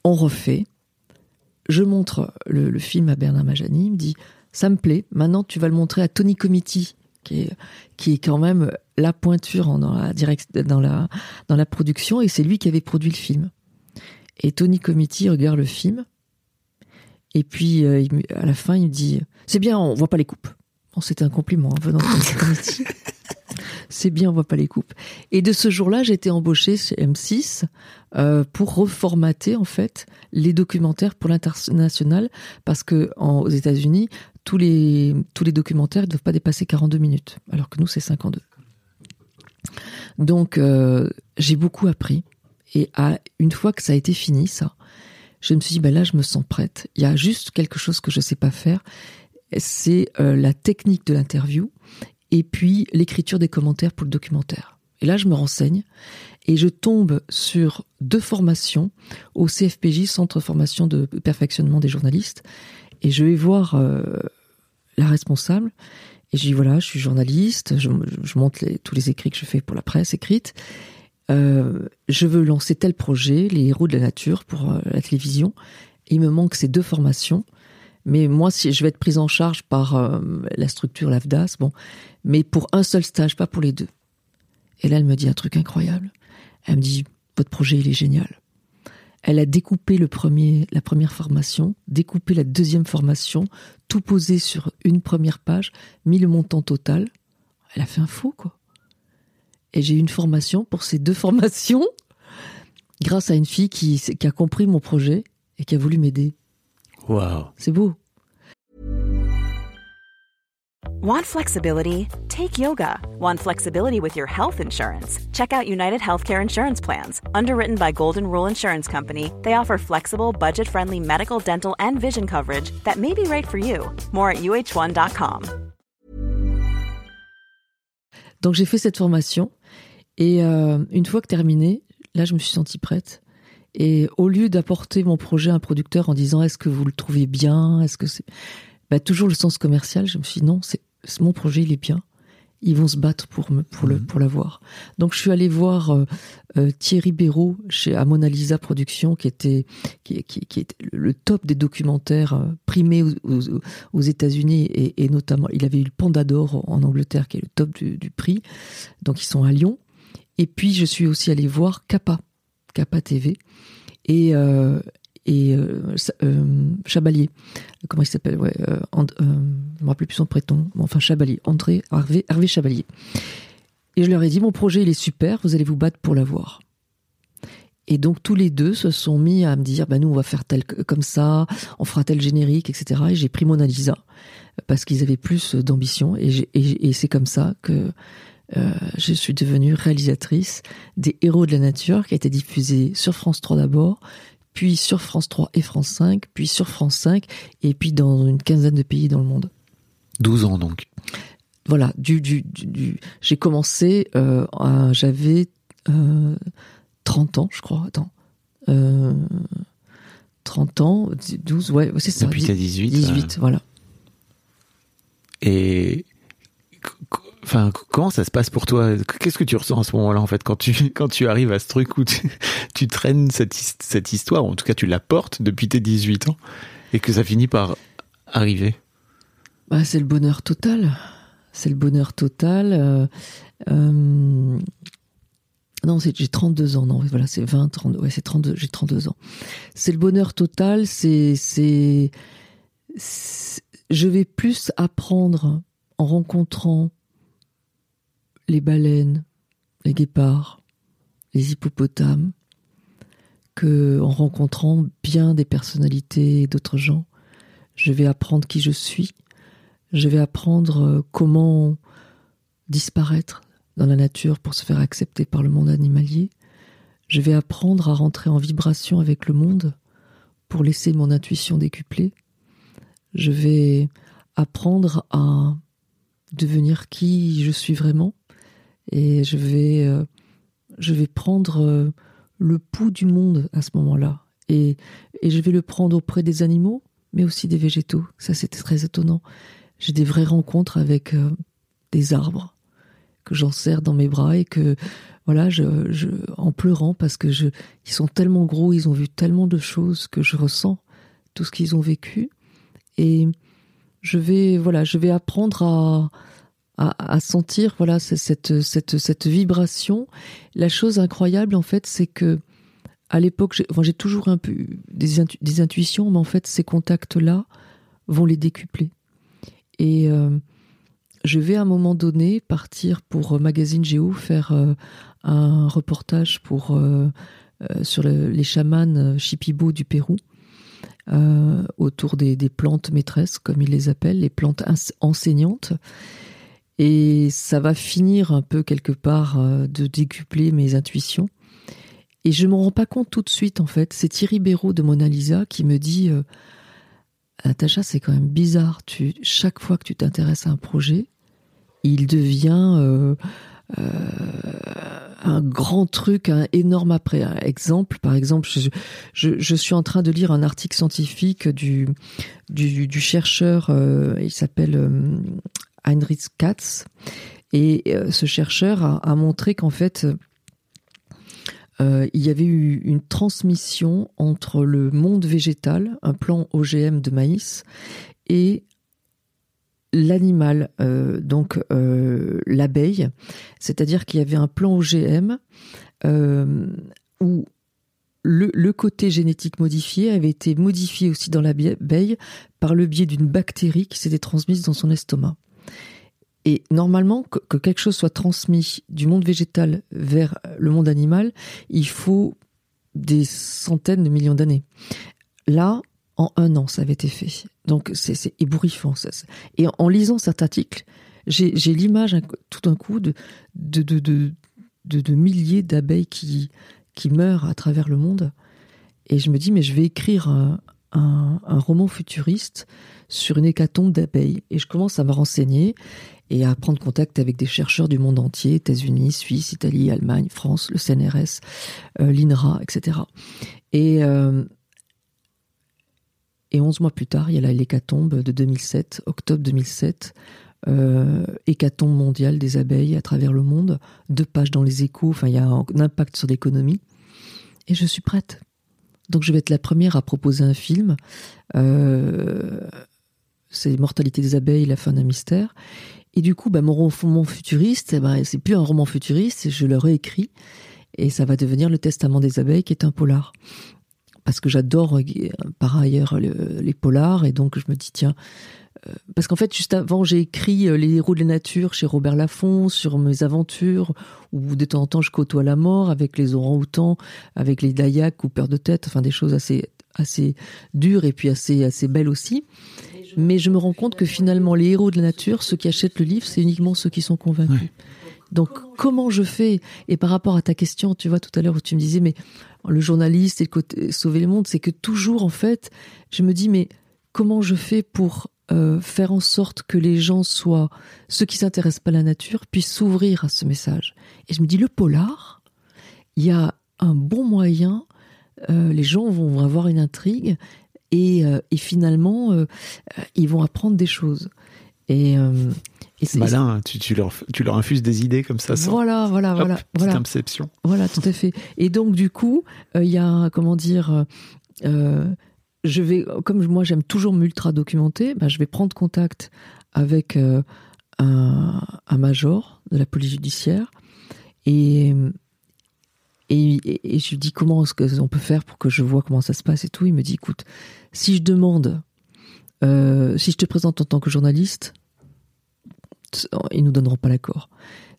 On refait. Je montre le, le film à Bernard Majani. Il me dit ça me plaît. Maintenant tu vas le montrer à Tony Comiti qui est, qui est quand même la pointure dans la, direct, dans la, dans la production, et c'est lui qui avait produit le film. Et Tony Comiti regarde le film, et puis euh, à la fin, il me dit C'est bien, on voit pas les coupes. Bon, c'était un compliment, hein, venant de Tony Comiti. C'est bien, on voit pas les coupes. Et de ce jour-là, j'ai été embauchée chez M6 euh, pour reformater en fait les documentaires pour l'international, parce que aux États-Unis, tous les, tous les documentaires ne doivent pas dépasser 42 minutes, alors que nous, c'est 52. Donc, euh, j'ai beaucoup appris. Et à, une fois que ça a été fini, ça, je me suis dit, ben là, je me sens prête. Il y a juste quelque chose que je ne sais pas faire. C'est euh, la technique de l'interview et puis l'écriture des commentaires pour le documentaire. Et là, je me renseigne et je tombe sur deux formations au CFPJ, Centre de formation de perfectionnement des journalistes, et je vais voir euh, la responsable et je dis voilà, je suis journaliste, je, montre tous les écrits que je fais pour la presse écrite. Euh, je veux lancer tel projet, les héros de la nature pour euh, la télévision. il me manque ces deux formations. Mais moi, si je vais être prise en charge par la structure l'AFDAS, bon, mais pour un seul stage, pas pour les deux. Et là, elle me dit un truc incroyable. Elle me dit, votre projet, il est génial. Elle a découpé le premier, la première formation, découpé la deuxième formation, tout posé sur une première page, mis le montant total. Elle a fait un faux, quoi. Et j'ai eu une formation pour ces deux formations grâce à une fille qui, qui a compris mon projet et qui a voulu m'aider. Waouh. C'est beau. Want flexibility? Take yoga. Want flexibility with your health insurance? Check out United Healthcare Insurance Plans. Underwritten by Golden Rule Insurance Company, they offer flexible, budget friendly medical, dental, and vision coverage that may be right for you. More at uh1.com. Donc j'ai fait cette formation et euh, une fois que terminée, là je me suis sentie prête. Et au lieu d'apporter mon projet à un producteur en disant est-ce que vous le trouvez bien, est-ce que c'est bah, toujours le sens commercial, je me suis dit non, c'est mon projet, il est bien. Ils vont se battre pour me, pour le, mhm. pour l'avoir. Donc je suis allé voir euh, euh, Thierry Béraud chez à Mona Lisa Productions, qui était qui, qui, qui était le top des documentaires euh, primés aux, aux, États-Unis et, et, notamment il avait eu le Panda d'or en Angleterre, qui est le top du, du, prix. Donc ils sont à Lyon. Et puis je suis aussi allé voir Kappa, Kappa TV. Et, euh, et euh, euh, Chabalier, comment il s'appelle? Euh, euh, Je me rappelle plus son prénom, enfin Chabalier, André Hervé, Chabalier. Et je leur ai dit, mon projet, il est super, vous allez vous battre pour l'avoir. Et donc tous les deux se sont mis à me dire, bah nous on va faire tel comme ça, on fera tel générique, etc. Et j'ai pris Mona Lisa parce qu'ils avaient plus d'ambition et, c'est comme ça que je suis devenue réalisatrice des Héros de la Nature qui a été diffusée sur France 3 d'abord, puis sur France 3 et France 5, puis sur France 5, et puis dans une quinzaine de pays dans le monde. 12 ans donc. Voilà, du, du, du j'ai commencé, euh, j'avais euh, 30 ans, je crois. Attends. Euh, 30 ans, 12, ouais, c'est ça. Depuis t'as 18. 18, voilà. Et Enfin, comment ça se passe pour toi? Qu'est-ce que tu ressens à ce moment-là, en fait, quand tu, quand tu arrives à ce truc où tu, traînes cette, cette histoire, en tout cas tu la portes depuis tes 18 ans, et que ça finit par arriver? Bah, C'est le bonheur total. C'est le bonheur total. Euh, euh, non, j'ai 32 ans. Non, voilà, c'est 20, 32. Ouais, c'est 32. J'ai 32 ans. C'est le bonheur total. C'est, c'est, je vais plus apprendre en rencontrant les baleines, les guépards, les hippopotames, que en rencontrant bien des personnalités d'autres gens, je vais apprendre qui je suis, je vais apprendre euh, comment disparaître dans la nature pour se faire accepter par le monde animalier, je vais apprendre à rentrer en vibration avec le monde pour laisser mon intuition décuplée, je vais apprendre à devenir qui je suis vraiment et je vais euh, je vais prendre euh, le pouls du monde à ce moment-là. Et, et je vais le prendre auprès des animaux mais aussi des végétaux. Ça c'était très étonnant. J'ai des vraies rencontres avec euh, des arbres que j'en serre dans mes bras et que voilà je, je en pleurant parce que je ils sont tellement gros ils ont vu tellement de choses que je ressens tout ce qu'ils ont vécu. Et je vais voilà je vais apprendre à à, sentir voilà cette cette cette vibration. La chose incroyable en fait c'est que à l'époque j'ai toujours un peu des, des intuitions mais en fait ces contacts là vont les décupler. Et euh, je vais à un moment donné partir pour euh, magazine géo faire euh, un reportage pour sur le, les chamans chipibo du pérou autour des plantes maîtresses comme ils les appellent les plantes enseignantes et ça va finir un peu quelque part euh, de décupler mes intuitions. Et je m'en rends pas compte tout de suite en fait. C'est Thierry Béraud de Mona Lisa qui me dit euh, Natacha c'est quand même bizarre. Tu chaque fois que tu t'intéresses à un projet il devient euh, euh, un grand truc un énorme après. Exemple par exemple je, suis en train de lire un article scientifique du chercheur il s'appelle Heinrich Katz. Et euh, ce chercheur a, montré qu'en fait euh, il y avait eu une transmission entre le monde végétal un plan OGM de maïs et l'animal euh, donc euh, l'abeille. C'est à dire qu'il y avait un plan OGM euh, où le côté génétique modifié avait été modifié aussi dans l'abeille par le biais d'une bactérie qui s'était transmise dans son estomac et normalement que, que quelque chose soit transmis du monde végétal vers le monde animal il faut des centaines de millions d'années. Là en un an ça avait été fait. Donc c'est ébouriffant et en, lisant cet article j'ai l'image tout d'un coup de milliers d'abeilles qui qui meurent à travers le monde. Et je me dis mais je vais écrire un, un, un roman futuriste sur une hécatombe d'abeilles. Et je commence à me renseigner et à prendre contact avec des chercheurs du monde entier États-Unis Suisse Italie Allemagne France le CNRS euh, l'INRA etc et euh, et 11 mois plus tard il y a l'hécatombe de 2007 octobre 2007 euh, hécatombe mondiale des abeilles à travers le monde deux pages dans les échos enfin il y a un impact sur l'économie. Et je suis prête donc je vais être la première à proposer un film. Euh, c'est mortalité des abeilles la fin d'un mystère. Et du coup bah, mon roman futuriste bah, c'est plus un roman futuriste je le réécris. Et ça va devenir le testament des abeilles qui est un polar. Parce que j'adore euh, par ailleurs le, les polars. Et donc je me dis tiens parce qu'en fait juste avant j'ai écrit euh, les héros de la nature chez Robert Laffont sur mes aventures où de temps en temps je côtoie la mort avec les orang-outans avec les dayaks ou peur de tête enfin des choses assez assez dures et puis assez assez belles aussi. Mais je me rends compte que finalement les héros de la nature ceux qui achètent le livre c'est uniquement ceux qui sont convaincus. Ouais. donc comment je fais? et par rapport à ta question tu vois tout à l'heure où tu me disais mais le journaliste et le côté sauver le monde c'est que toujours en fait je me dis mais comment je fais pour euh, faire en sorte que les gens soient ceux qui s'intéressent pas à la nature puissent s'ouvrir à ce message. Et je me dis le polar il y a un bon moyen euh, les gens vont avoir une intrigue et, euh, et finalement ils vont apprendre des choses. Et c'est malin tu, tu, leur, tu leur infuses des idées comme ça sans... voilà voilà Hop, voilà voilà. inception. Voilà tout à fait. Et donc du coup il y a comment dire euh, je vais comme moi j'aime toujours m'ultra documenter bah, je vais prendre contact avec euh, un, major de la police judiciaire et et, je dis comment est-ce que on peut faire pour que je vois comment ça se passe et tout il me dit écoute si je demande euh, si je te présente en tant que journaliste ils nous donneront pas l'accord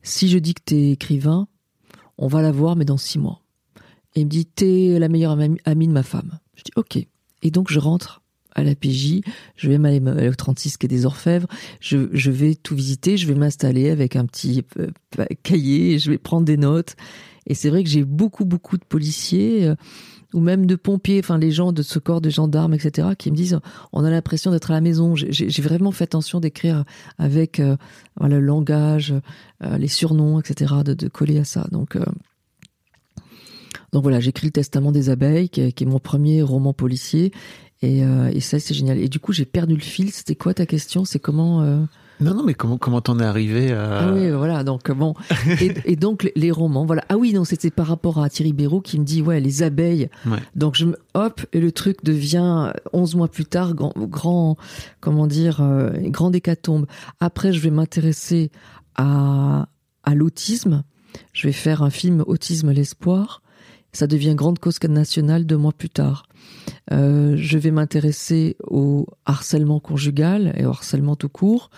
si je dis que tu es écrivain on va la voir mais dans six mois Et il me dit, t'es la meilleure amie amie de ma femme. Je dis, ok. Et donc, je rentre à la PJ, je vais m'aller au 36 quai des Orfèvres, je, je vais tout visiter, je vais m'installer avec un petit euh, cahier, je vais prendre des notes. Et c'est vrai que j'ai beaucoup, beaucoup de policiers, euh, ou même de pompiers, enfin les gens de ce corps de gendarmes, etc., qui me disent, on a l'impression d'être à la maison. J'ai j'ai vraiment fait attention d'écrire avec euh, voilà, le langage, euh, les surnoms, etc., de, de coller à ça. Donc, euh, donc voilà, j'écris le Testament des abeilles, qui est, qui est mon premier roman policier. Et, euh, et ça, c'est génial. Et du coup, j'ai perdu le fil. C'était quoi ta question? C'est comment euh, Non, non, mais comment comment t'en es arrivé à... Ah oui, voilà. Donc bon, et, et donc les romans, voilà. Ah oui, non, c'était par rapport à Thierry Béraud qui me dit ouais les abeilles. Ouais. Donc je me hop et le truc devient 11 mois plus tard grand, grand comment dire euh, grande hécatombe. Après, je vais m'intéresser à à l'autisme. Je vais faire un film Autisme l'espoir. Ça devient grande cause nationale deux mois plus tard. Euh, je vais m'intéresser au harcèlement conjugal et au harcèlement tout court.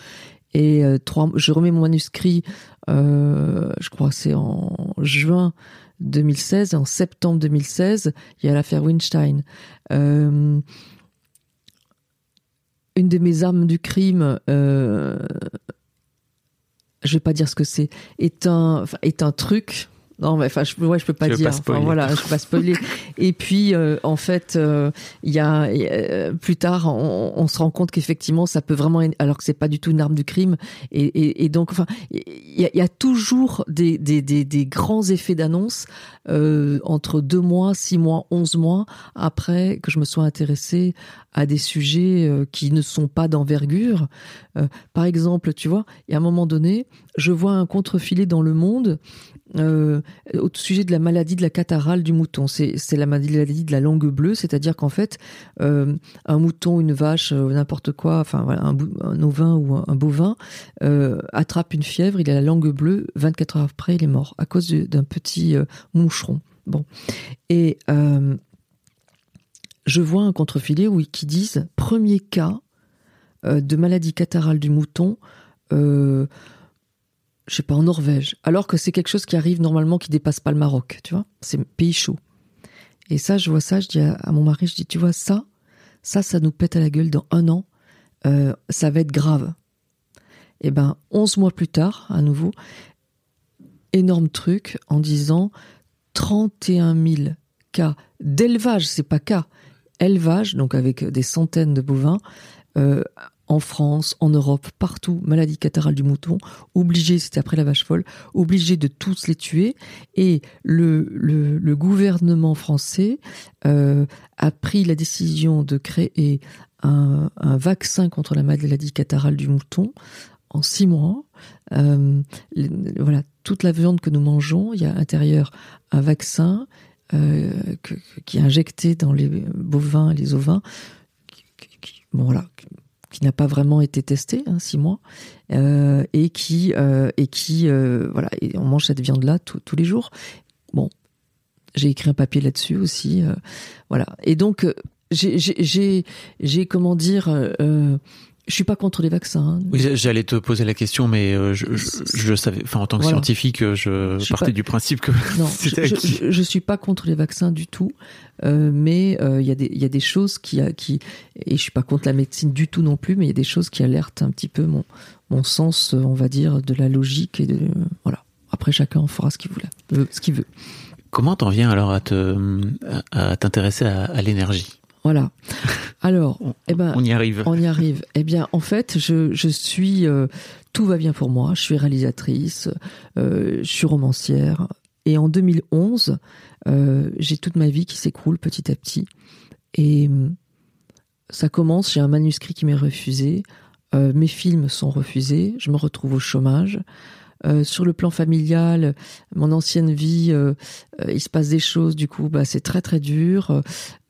Et euh, trois, je remets mon manuscrit, euh, je crois c'est en juin 2016. Et en septembre 2016, il y a l'affaire Weinstein. Une de mes armes du crime, je vais pas dire ce que c'est, est un, est un truc. Non, mais enfin, je, ouais, je peux pas dire. pas Enfin, spoiler. voilà, je peux pas spoiler. Et puis, euh, en fait, euh, il y a euh, plus tard, on, on se rend compte qu'effectivement, ça peut vraiment, alors que c'est pas du tout une arme du crime. Et, et, et donc, enfin, il y a, y toujours des, des, des, des grands effets d'annonce euh, entre deux mois, six mois, onze mois après que je me sois intéressée à des sujets euh, qui ne sont pas d'envergure. Euh, par exemple, tu vois, il y a un moment donné, je vois un contrefilet dans le monde euh, au sujet de la maladie de la catarrhale du mouton. C'est la maladie de la langue bleue, c'est-à-dire qu'en fait, euh, un mouton, une vache, euh, n'importe quoi, enfin un, ovin ou un, bovin attrape une fièvre, il a la langue bleue, 24 heures après, il est mort à cause d'un petit moucheron. Bon, et je vois un contrefilet où qui disent premier cas de maladie catarrhale du mouton. Je sais pas, en Norvège, alors que c'est quelque chose qui arrive normalement qui dépasse pas le Maroc, tu vois, c'est pays chaud. Et ça, je vois ça, je dis à, mon mari, je dis, tu vois, ça, ça, ça nous pète à la gueule dans un an, euh, ça va être grave. Et ben, 11 mois plus tard, à nouveau, énorme truc en disant 31 000 cas d'élevage, c'est pas cas, élevage, donc avec des centaines de bovins, euh, en France, en Europe, partout, maladie catarrhale du mouton, obligé, c'était après la vache folle, obligé de tous les tuer. Et le, le, le gouvernement français euh, a pris la décision de créer un, un vaccin contre la maladie catarrhale du mouton en six mois. Euh, voilà, toute la viande que nous mangeons, il y a à l'intérieur un vaccin euh, que- qui est injecté dans les bovins, les ovins, qui- qui- bon, voilà, qui- n'a pas vraiment été testé, hein, six mois, euh, et qui euh, et qui euh, voilà, et on mange cette viande là tous les jours. Bon, j'ai écrit un papier là-dessus aussi, voilà. Et donc j'ai comment dire, je suis pas contre les vaccins. hein. Oui, j'allais te poser la question, mais euh, je, je, je savais, enfin en tant que Voilà. scientifique, euh, je, partais pas- du principe que Non, je, je, suis pas contre les vaccins du tout, euh, mais euh, il y a des il y a des choses qui et je suis pas contre la médecine du tout non plus, mais il y a des choses qui alertent un petit peu mon mon sens, on va dire, de la logique et de voilà. Après chacun en fera ce qu'il voulait, ce qu'il veut. Comment t'en viens alors à te à à t'intéresser à, à l'énergie? Voilà. Alors, on, eh ben, on y arrive. On y arrive. Eh bien, en fait, je, je suis. euh, tout va bien pour moi. Je suis réalisatrice, euh, je suis romancière. Et en 2011, euh, j'ai toute ma vie qui s'écroule petit à petit. Et hum, ça commence, j'ai un manuscrit qui m'est refusé. euh, mes films sont refusés. Je me retrouve au chômage. Euh, sur le plan familial, mon ancienne vie, euh, il se passe des choses. Du coup, bah, c'est très très dur.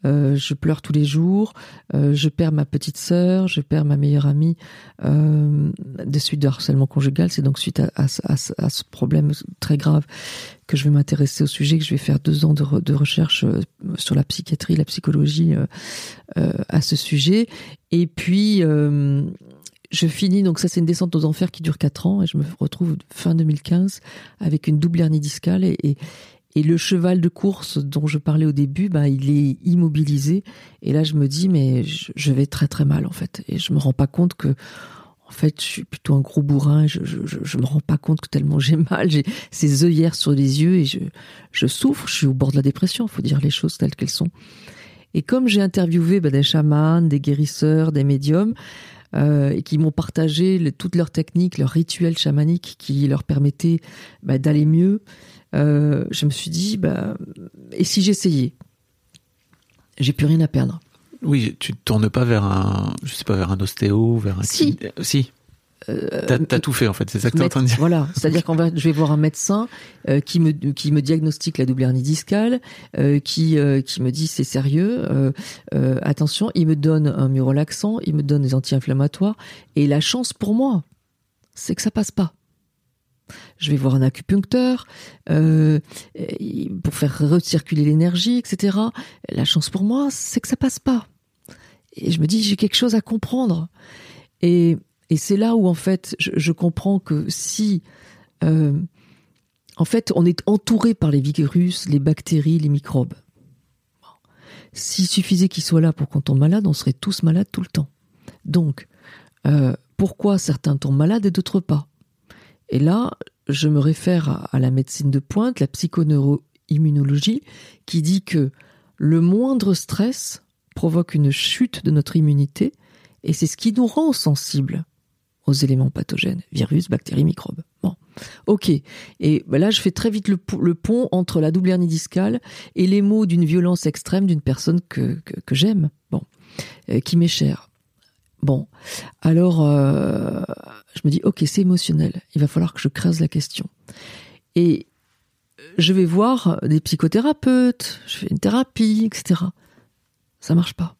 Euh, je pleure tous les jours. Euh, je perds ma petite sœur, je perds ma meilleure amie euh, de suite de harcèlement conjugal. C'est donc suite à, ce problème très grave que je vais m'intéresser au sujet, que je vais faire deux ans de, re- de recherche euh, sur la psychiatrie, la psychologie à ce sujet. Et puis, je finis, donc ça c'est une descente aux enfers qui dure quatre ans, et je me retrouve fin 2015 avec une double hernie discale Et le cheval de course dont je parlais au début, bah, il est immobilisé. Et là, je me dis, mais je, vais très très mal en fait. Et je me rends pas compte que, en fait, je suis plutôt un gros bourrin. Je, je, je, me rends pas compte que tellement j'ai mal, j'ai ces œillères sur les yeux et je, je souffre. Je suis au bord de la dépression. Il faut dire les choses telles qu'elles sont. Et comme j'ai interviewé bah, des chamans, des guérisseurs, des médiums, euh, et qui m'ont partagé toutes leurs techniques, leurs rituels chamaniques qui leur permettaient bah, d'aller mieux, euh, je me suis dit, bah, et si j'essayais? J'ai plus rien à perdre. Oui, tu ne tournes pas vers un, je sais pas, vers un ostéo, vers un. Si. Si. Euh, t'as, tout fait en fait, c'est ça que tu es en train de dire. Voilà, c'est-à-dire qu'on va, je vais voir un médecin euh, qui me qui me diagnostique la double hernie discale, euh, qui qui me dit c'est sérieux, attention, il me donne un myorelaxant, il me donne des anti-inflammatoires, et la chance pour moi, c'est que ça passe pas. Je vais voir un acupuncteur pour faire recirculer l'énergie, etc. La chance pour moi, c'est que ça passe pas. Et je me dis j'ai quelque chose à comprendre. Et c'est là où en fait je, comprends que si euh, en fait on est entouré par les virus, les bactéries, les microbes. S'il suffisait qu'ils soient là pour qu'on tombe malade, on serait tous malades tout le temps. Donc euh, pourquoi certains tombent malades et d'autres pas? Et là, je me réfère à la médecine de pointe, la psychoneuroimmunologie, qui dit que le moindre stress provoque une chute de notre immunité, et c'est ce qui nous rend sensibles aux éléments pathogènes, virus, bactéries, microbes. Bon, ok. Et ben là, je fais très vite le, pont entre la double hernie discale et les mots d'une violence extrême d'une personne que, que, j'aime, bon, euh, qui m'est chère. Bon, alors euh, je me dis, ok, c'est émotionnel. Il va falloir que je creuse la question. Et je vais voir des psychothérapeutes, je fais une thérapie, etc. Ça marche pas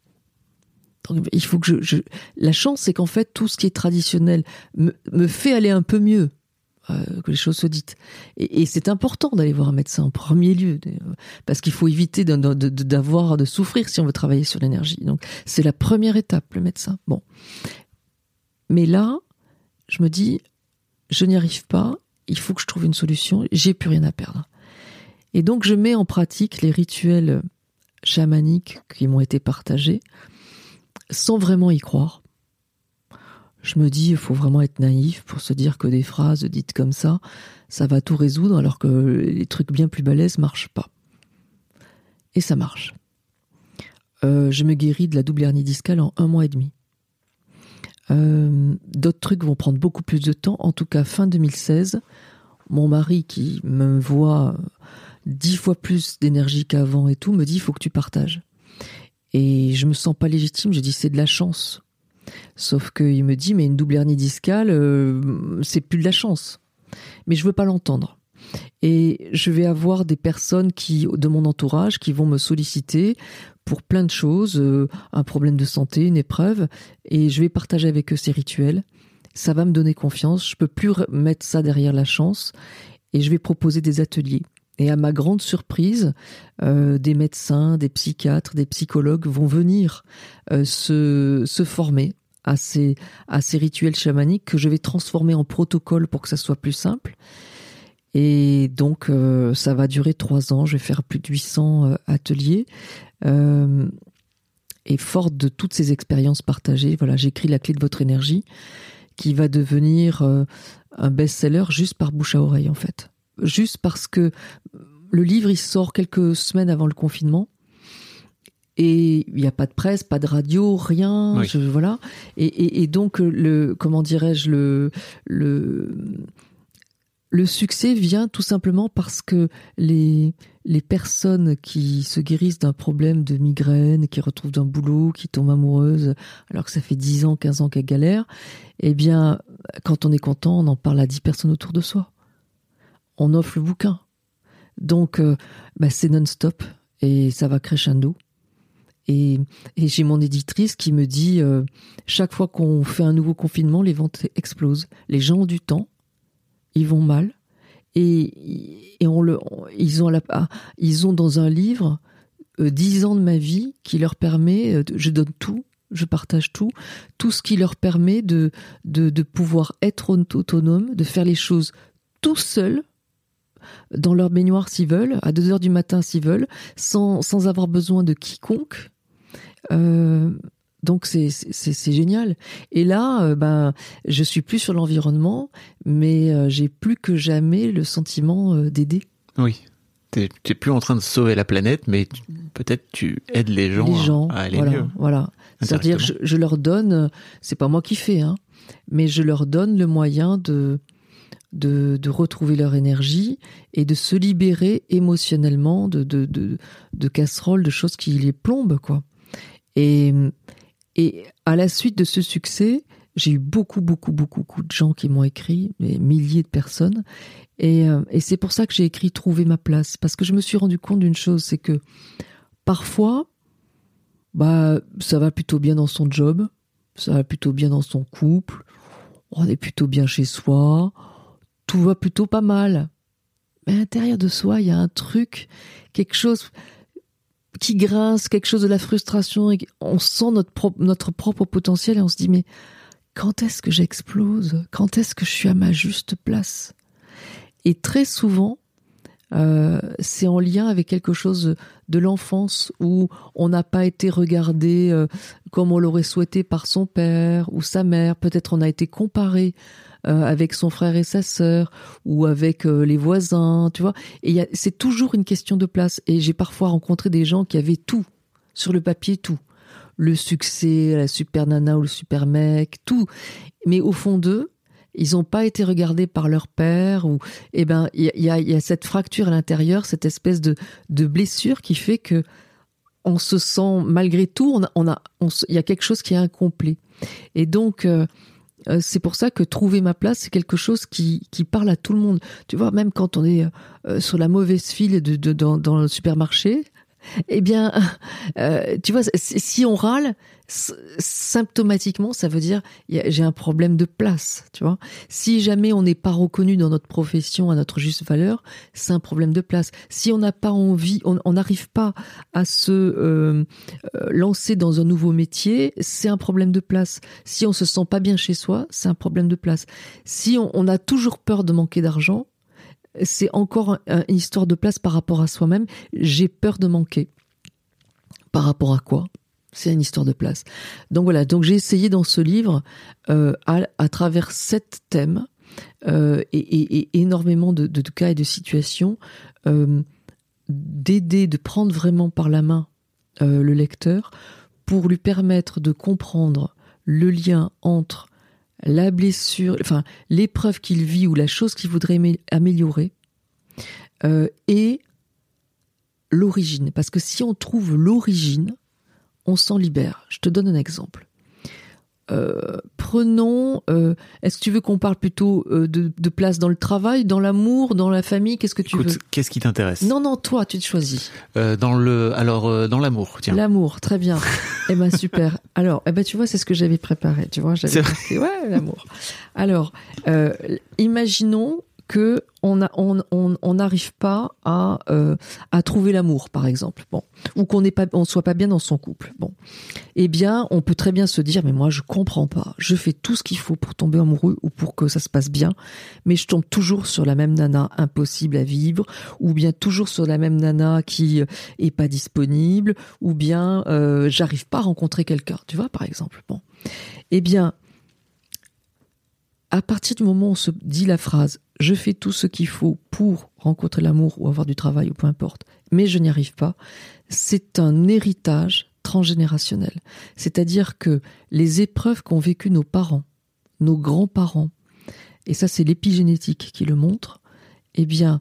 il faut que je, La chance, c'est qu'en fait, tout ce qui est traditionnel me, fait aller un peu mieux. Euh, que les choses se dites. Et, c'est important d'aller voir un médecin en premier lieu, parce qu'il faut éviter d'avoir, de, souffrir si on veut travailler sur l'énergie. Donc c'est la première étape, le médecin. Bon. Mais là, je me dis, je n'y arrive pas, il faut que je trouve une solution, j'ai plus rien à perdre. Et donc je mets en pratique les rituels chamaniques qui m'ont été partagés, sans vraiment y croire. Je me dis, il faut vraiment être naïf pour se dire que des phrases dites comme ça, ça va tout résoudre alors que les trucs bien plus balèzes marchent pas. Et ça marche. Euh, je me guéris de la double hernie discale en un mois et demi. Euh, d'autres trucs vont prendre beaucoup plus de temps. En tout cas, fin 2016, mon mari qui me voit dix fois plus d'énergie qu'avant et tout, me dit, il faut que tu partages. Et je me sens pas légitime, je dis c'est de la chance. Sauf qu'il me dit mais une double hernie discale, euh, c'est plus de la chance. Mais je veux pas l'entendre. Et je vais avoir des personnes qui, de mon entourage, qui vont me solliciter pour plein de choses, euh, un problème de santé, une épreuve, et je vais partager avec eux ces rituels. Ça va me donner confiance. Je peux plus mettre ça derrière la chance, et je vais proposer des ateliers. Et à ma grande surprise, euh, des médecins, des psychiatres, des psychologues vont venir euh, se, se former à ces, à ces rituels chamaniques que je vais transformer en protocole pour que ça soit plus simple. Et donc, euh, ça va durer trois ans. Je vais faire plus de 800 ateliers. et forte de toutes ces expériences partagées, voilà, j'écris La clé de votre énergie, qui va devenir un best-seller juste par bouche à oreille, en fait juste parce que le livre il sort quelques semaines avant le confinement. Et il n'y a pas de presse, pas de radio, rien, voilà. Et, donc le comment dirais-je le le le succès vient tout simplement parce que les les personnes qui se guérissent d'un problème de migraine, qui retrouvent d'un boulot, qui tombent amoureuses, alors que ça fait 10 ans, 15 ans qu'elles galèrent, eh bien, quand on est content, on en parle à 10 personnes autour de soi on offre le bouquin. Donc, euh, bah, c'est non-stop et ça va crescendo. Et, j'ai mon éditrice qui me dit euh, chaque fois qu'on fait un nouveau confinement, les ventes explosent. Les gens ont du temps, ils vont mal, et, ah, ils ont dans un livre euh, dix ans de ma vie qui leur permet, je donne tout, je partage tout, tout ce qui leur permet de, de pouvoir être autonome, de faire les choses tout seul dans leur baignoire s'ils veulent, à 2 heures du matin s'ils veulent, sans, sans avoir besoin de quiconque. Euh, donc c'est génial. Et là, euh, ben je suis plus sur l'environnement, mais euh, j'ai plus que jamais le sentiment euh, d'aider. Oui. Tu n'es plus en train de sauver la planète, mais peut-être tu aides les gens, les gens à, aller voilà, mieux. Voilà. C'est-à-dire, je, je, leur donne, c'est pas moi qui fais, hein, mais je leur donne le moyen de, de, retrouver leur énergie et de se libérer émotionnellement de, de, de, de casseroles, de choses qui les plombent, quoi. Et, et à la suite de ce succès, j'ai eu beaucoup, beaucoup, beaucoup, beaucoup de gens qui m'ont écrit, des milliers de personnes. Et, euh, et c'est pour ça que j'ai écrit Trouver ma place. Parce que je me suis rendu compte d'une chose, c'est que parfois, bah, ça va plutôt bien dans son job, ça va plutôt bien dans son couple, on est plutôt bien chez soi, tout va plutôt pas mal. Mais à l'intérieur de soi, il y a un truc, quelque chose qui grince, quelque chose de la frustration, et on sent notre notre propre potentiel et on se dit mais quand est-ce que j'explose? Quand est-ce que je suis à ma juste place? Et très souvent, euh, c'est en lien avec quelque chose de l'enfance où on n'a pas été regardé euh, comme on l'aurait souhaité par son père ou sa mère. Peut-être on a été comparé euh, avec son frère et sa sœur ou avec euh, les voisins, tu vois. Et c'est toujours une question de place. Et j'ai parfois rencontré des gens qui avaient tout sur le papier, tout le succès, la super nana ou le super mec, tout. Mais au fond d'eux, ils n'ont pas été regardés par leur père ou eh ben il y a, cette fracture à l'intérieur, cette espèce de, de blessure qui fait que on se sent malgré tout, on a, il y a quelque chose qui est incomplet. Et donc euh, c'est pour ça que trouver ma place, c'est quelque chose qui, qui parle à tout le monde. Tu vois, même quand on est euh, sur la mauvaise file de, de, dans le supermarché, eh bien, euh, tu vois, si on râle, symptomatiquement, ça veut dire j'ai un problème de place, tu vois. Si jamais on n'est pas reconnu dans notre profession à notre juste valeur, c'est un problème de place. Si on n'a pas envie, on n'arrive pas à se euh, euh, lancer dans un nouveau métier, c'est un problème de place. Si on se sent pas bien chez soi, c'est un problème de place. Si on, on a toujours peur de manquer d'argent, c'est encore une histoire de place par rapport à soi-même. J'ai peur de manquer. Par rapport à quoi? C'est une histoire de place. Donc voilà, j'ai essayé dans ce livre, euh, à, travers sept thèmes euh, et, énormément de, cas et de situations, euh, d'aider, de prendre vraiment par la main le lecteur pour lui permettre de comprendre le lien entre la blessure, enfin l'épreuve qu'il vit ou la chose qu'il voudrait améliorer, euh, et l'origine. Parce que si on trouve l'origine, on s'en libère. Je te donne un exemple. Euh, prenons, euh, est-ce que tu veux qu'on parle plutôt de, place dans le travail, dans l'amour, dans la famille? Qu'est-ce que tu veux? Qu'est-ce qui t'intéresse? Non, non, toi, tu te choisis. dans le, alors dans l'amour, tiens. L'amour, très bien. eh ben super. Alors, eh ben tu vois, c'est ce que j'avais préparé. Tu vois, j'avais ouais, l'amour. Alors, imaginons que on n'arrive pas à, euh, à trouver l'amour, par exemple, bon, ou qu'on n'est pas, soit pas bien dans son couple, bon, eh bien, on peut très bien se dire, mais moi, je comprends pas, je fais tout ce qu'il faut pour tomber amoureux ou pour que ça se passe bien, mais je tombe toujours sur la même nana impossible à vivre, ou bien toujours sur la même nana qui est pas disponible, ou bien euh, j'arrive pas à rencontrer quelqu'un, tu vois, par exemple, bon, eh bien, à partir du moment où on se dit la phrase je fais tout ce qu'il faut pour rencontrer l'amour ou avoir du travail ou peu importe, mais je n'y arrive pas, c'est un héritage transgénérationnel. C'est-à-dire que les épreuves qu'ont vécues nos parents, nos grands-parents, et ça c'est l'épigénétique qui le montre, eh bien,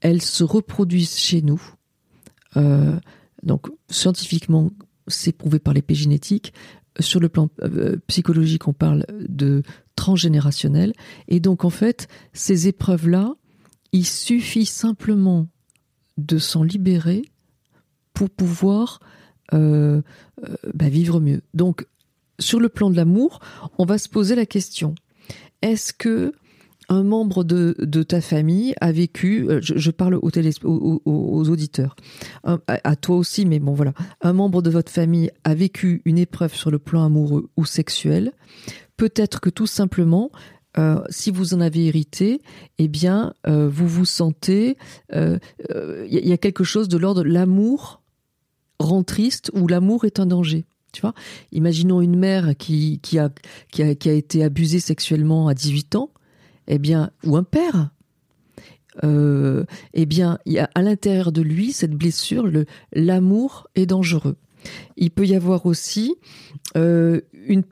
elles se reproduisent chez nous. Euh, donc scientifiquement, c'est prouvé par l'épigénétique. Sur le plan euh, psychologique, on parle de transgénérationnel. Et donc, en fait, ces épreuves-là, il suffit simplement de s'en libérer pour pouvoir euh, euh, bah, vivre mieux. Donc, sur le plan de l'amour, on va se poser la question est-ce que un membre de, ta famille a vécu, euh, je, parle aux, aux, auditeurs, à, toi aussi, mais bon voilà, un membre de votre famille a vécu une épreuve sur le plan amoureux ou sexuel, peut-être que tout simplement, euh, si vous en avez hérité, eh bien, euh, vous vous sentez, il euh, y, a quelque chose de l'ordre l'amour rend triste ou l'amour est un danger. Tu vois, imaginons une mère qui, a, été abusée sexuellement à 18 ans, eh bien, ou un père, eh bien, il y a à l'intérieur de lui cette blessure, le l'amour est dangereux. Il peut y avoir aussi une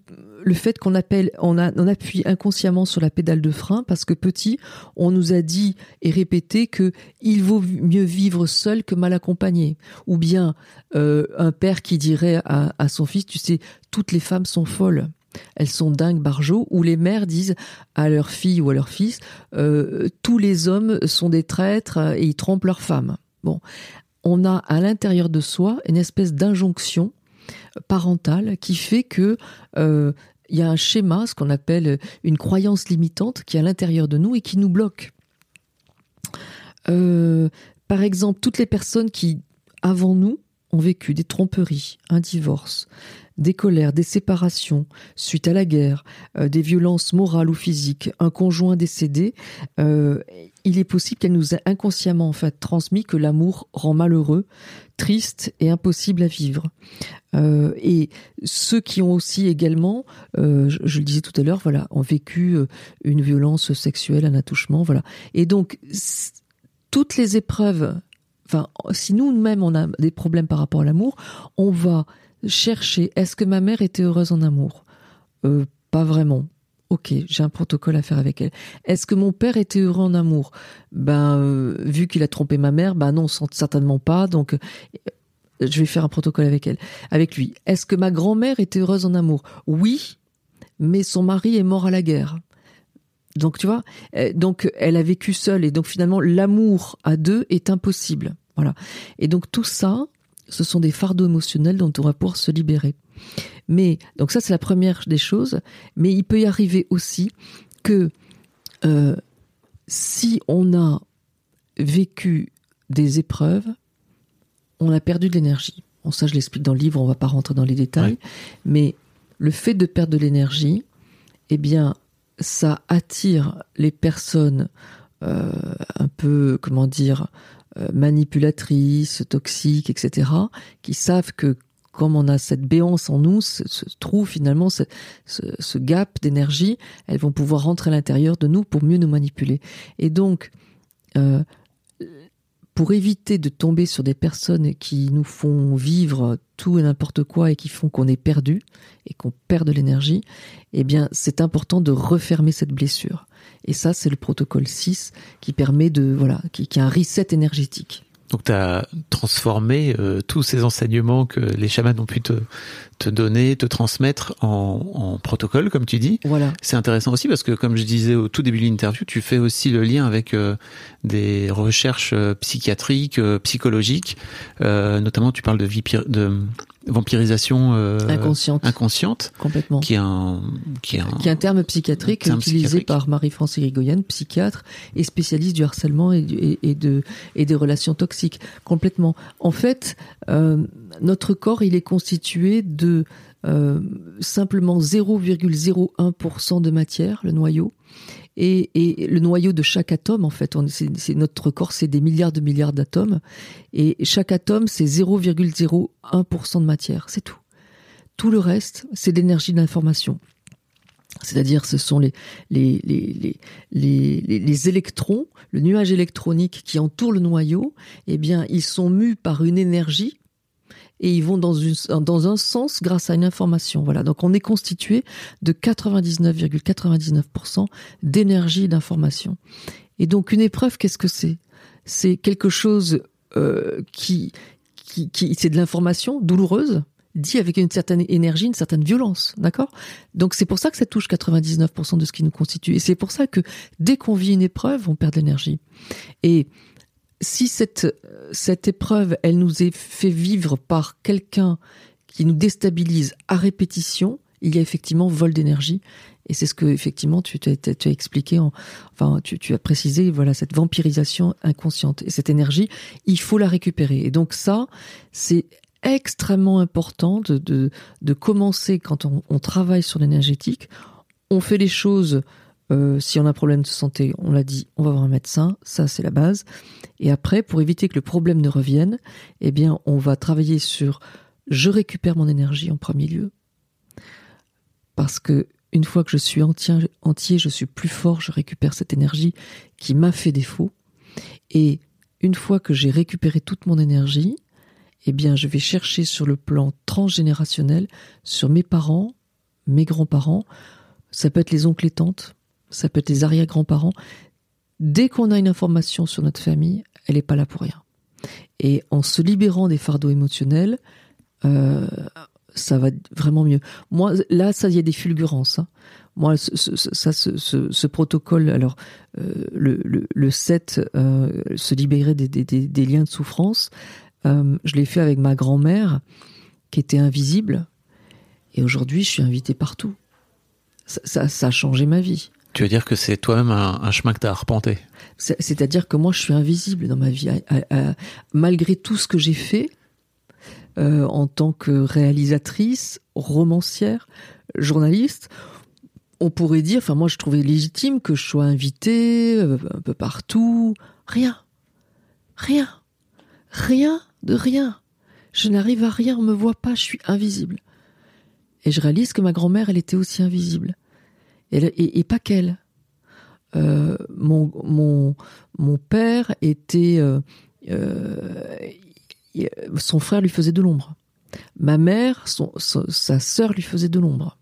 le fait qu'on appelle, on, appuie inconsciemment sur la pédale de frein parce que petit, on nous a dit et répété que il vaut mieux vivre seul que mal accompagné. Ou bien euh, un père qui dirait à, son fils, tu sais, toutes les femmes sont folles. Elles sont dingues, barjots, ou les mères disent à leur fille ou à leur fils, euh, tous les hommes sont des traîtres et ils trompent leurs femmes. Bon, on a à l'intérieur de soi une espèce d'injonction parentale qui fait que euh, il y a un schéma, ce qu'on appelle une croyance limitante, qui est à l'intérieur de nous et qui nous bloque. Euh, par exemple, toutes les personnes qui, avant nous, ont vécu des tromperies, un divorce, des colères, des séparations suite à la guerre, euh, des violences morales ou physiques, un conjoint décédé, euh, il est possible qu'elle nous ait inconsciemment en fait transmis que l'amour rend malheureux, triste et impossible à vivre. Euh, et ceux qui ont aussi également, je, je, le disais tout à l'heure, voilà, ont vécu une violence sexuelle, un attouchement, voilà. Et donc toutes les épreuves enfin, si nous-mêmes on a des problèmes par rapport à l'amour, on va chercher est-ce que ma mère était heureuse en amour? Euh, Pas vraiment. Ok, j'ai un protocole à faire avec elle. Est-ce que mon père était heureux en amour? Ben, euh, vu qu'il a trompé ma mère, ben non, certainement pas. Donc, euh, je vais faire un protocole avec elle, avec lui. Est-ce que ma grand-mère était heureuse en amour? Oui, mais son mari est mort à la guerre. Donc, tu vois, donc elle a vécu seule et donc finalement l'amour à deux est impossible. Voilà. Et donc tout ça, ce sont des fardeaux émotionnels dont on va pouvoir se libérer. Mais donc ça c'est la première des choses. Mais il peut y arriver aussi que euh, si on a vécu des épreuves, on a perdu de l'énergie. Bon, ça je l'explique dans le livre, on va pas rentrer dans les détails. Mais le fait de perdre de l'énergie, eh bien, ça attire les personnes euh, un peu, comment dire, manipulatrices, toxiques, etc., qui savent que comme on a cette béance en nous, se, trouve finalement ce, ce, gap d'énergie, elles vont pouvoir rentrer à l'intérieur de nous pour mieux nous manipuler. Et donc, euh, pour éviter de tomber sur des personnes qui nous font vivre tout et n'importe quoi et qui font qu'on est perdu et qu'on perd de l'énergie, eh bien, c'est important de refermer cette blessure. Et ça, c'est le protocole 6 qui permet de, voilà, qui, qui a un reset énergétique. Donc tu as transformé euh, tous ces enseignements que les chamans ont pu te, te donner, te transmettre en, en protocole, comme tu dis. Voilà. C'est intéressant aussi parce que, comme je disais au tout début de l'interview, tu fais aussi le lien avec euh, des recherches euh, psychiatriques, psychologiques. notamment, tu parles de, de vampirisation euh, inconsciente. inconsciente, complètement, qui est un qui est un, qui est un terme psychiatrique utilisé par Marie-France Irigoyen, psychiatre et spécialiste du harcèlement et, et, de et des relations toxiques, complètement. En fait, euh, notre corps, il est constitué de euh, simplement 0,01% de matière, le noyau, et, le noyau de chaque atome, en fait, c'est notre corps, c'est des milliards de milliards d'atomes, et chaque atome, c'est 0,01% de matière, c'est tout. Tout le reste, c'est l'énergie de l'information. C'est-à-dire, ce sont les, les, les, les, électrons, le nuage électronique qui entoure le noyau, eh bien, ils sont mus par une énergie et ils vont dans, une, dans un sens grâce à une information. Voilà. Donc on est constitué de 99,99% d'énergie d'information. Et donc une épreuve, qu'est-ce que c'est? C'est quelque chose euh, qui, qui, qui c'est de l'information douloureuse, dit avec une certaine énergie, une certaine violence, d'accord? Donc c'est pour ça que ça touche 99% de ce qui nous constitue. Et c'est pour ça que dès qu'on vit une épreuve, on perd de l'énergie. Et si cette, cette épreuve, elle nous est fait vivre par quelqu'un qui nous déstabilise à répétition, il y a effectivement vol d'énergie. Et c'est ce que effectivement tu, tu, as, expliqué, en, enfin tu, tu, as précisé, voilà cette vampirisation inconsciente. Et cette énergie, il faut la récupérer. Et donc ça, c'est extrêmement important de, de, de commencer quand on, on travaille sur l'énergétique. On fait les choses Euh, si on a un problème de santé, on l'a dit, on va voir un médecin, ça c'est la base. Et après, pour éviter que le problème ne revienne, eh bien, on va travailler sur je récupère mon énergie en premier lieu. Parce que une fois que je suis entier, je suis plus fort, je récupère cette énergie qui m'a fait défaut. Et une fois que j'ai récupéré toute mon énergie, eh bien, je vais chercher sur le plan transgénérationnel, sur mes parents, mes grands-parents, ça peut être les oncles et tantes, ça peut être les arrière-grands-parents. Dès qu'on a une information sur notre famille, elle n'est pas là pour rien. Et en se libérant des fardeaux émotionnels, euh, ça va vraiment mieux. Moi, là, ça, y a des fulgurances. Hein. Moi, ce, ce, protocole, alors, euh, le, le, 7, euh, se libérer des, liens de souffrance, je l'ai fait avec ma grand-mère, qui était invisible. Et aujourd'hui, je suis invitée partout. Ça, a changé ma vie. Tu veux dire que c'est toi-même un, chemin que tu as arpenté C'est-à-dire que moi, je suis invisible dans ma vie. malgré tout ce que j'ai fait euh, en tant que réalisatrice, romancière, journaliste, on pourrait dire, enfin moi je trouvais légitime que je sois invitée euh, un peu partout. Rien. Rien. Rien de rien. Je n'arrive à rien, on me voit pas, je suis invisible. Et je réalise que ma grand-mère, elle était aussi invisible. Et, pas qu'elle. Euh, mon, père était... Euh, euh, son frère lui faisait de l'ombre. Ma mère, sa sœur lui faisait de l'ombre.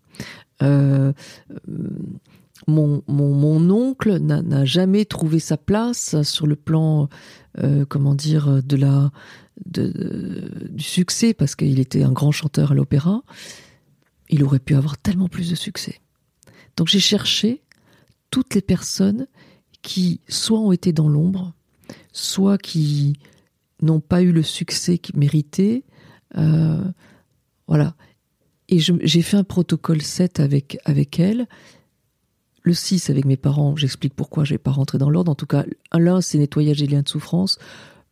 mon, oncle n'a jamais trouvé sa place sur le plan, comment dire, de la, du succès parce qu'il était un grand chanteur à l'opéra il aurait pu avoir tellement plus de succès. Donc j'ai cherché toutes les personnes qui soit ont été dans l'ombre, soit qui n'ont pas eu le succès qu'ils méritaient. Euh, voilà. Et j'ai fait un protocole 7 avec, avec. Le 6 avec mes parents, j'explique pourquoi je vais pas rentrer dans l'ordre. En tout cas, l'un, c'est nettoyage des liens de souffrance.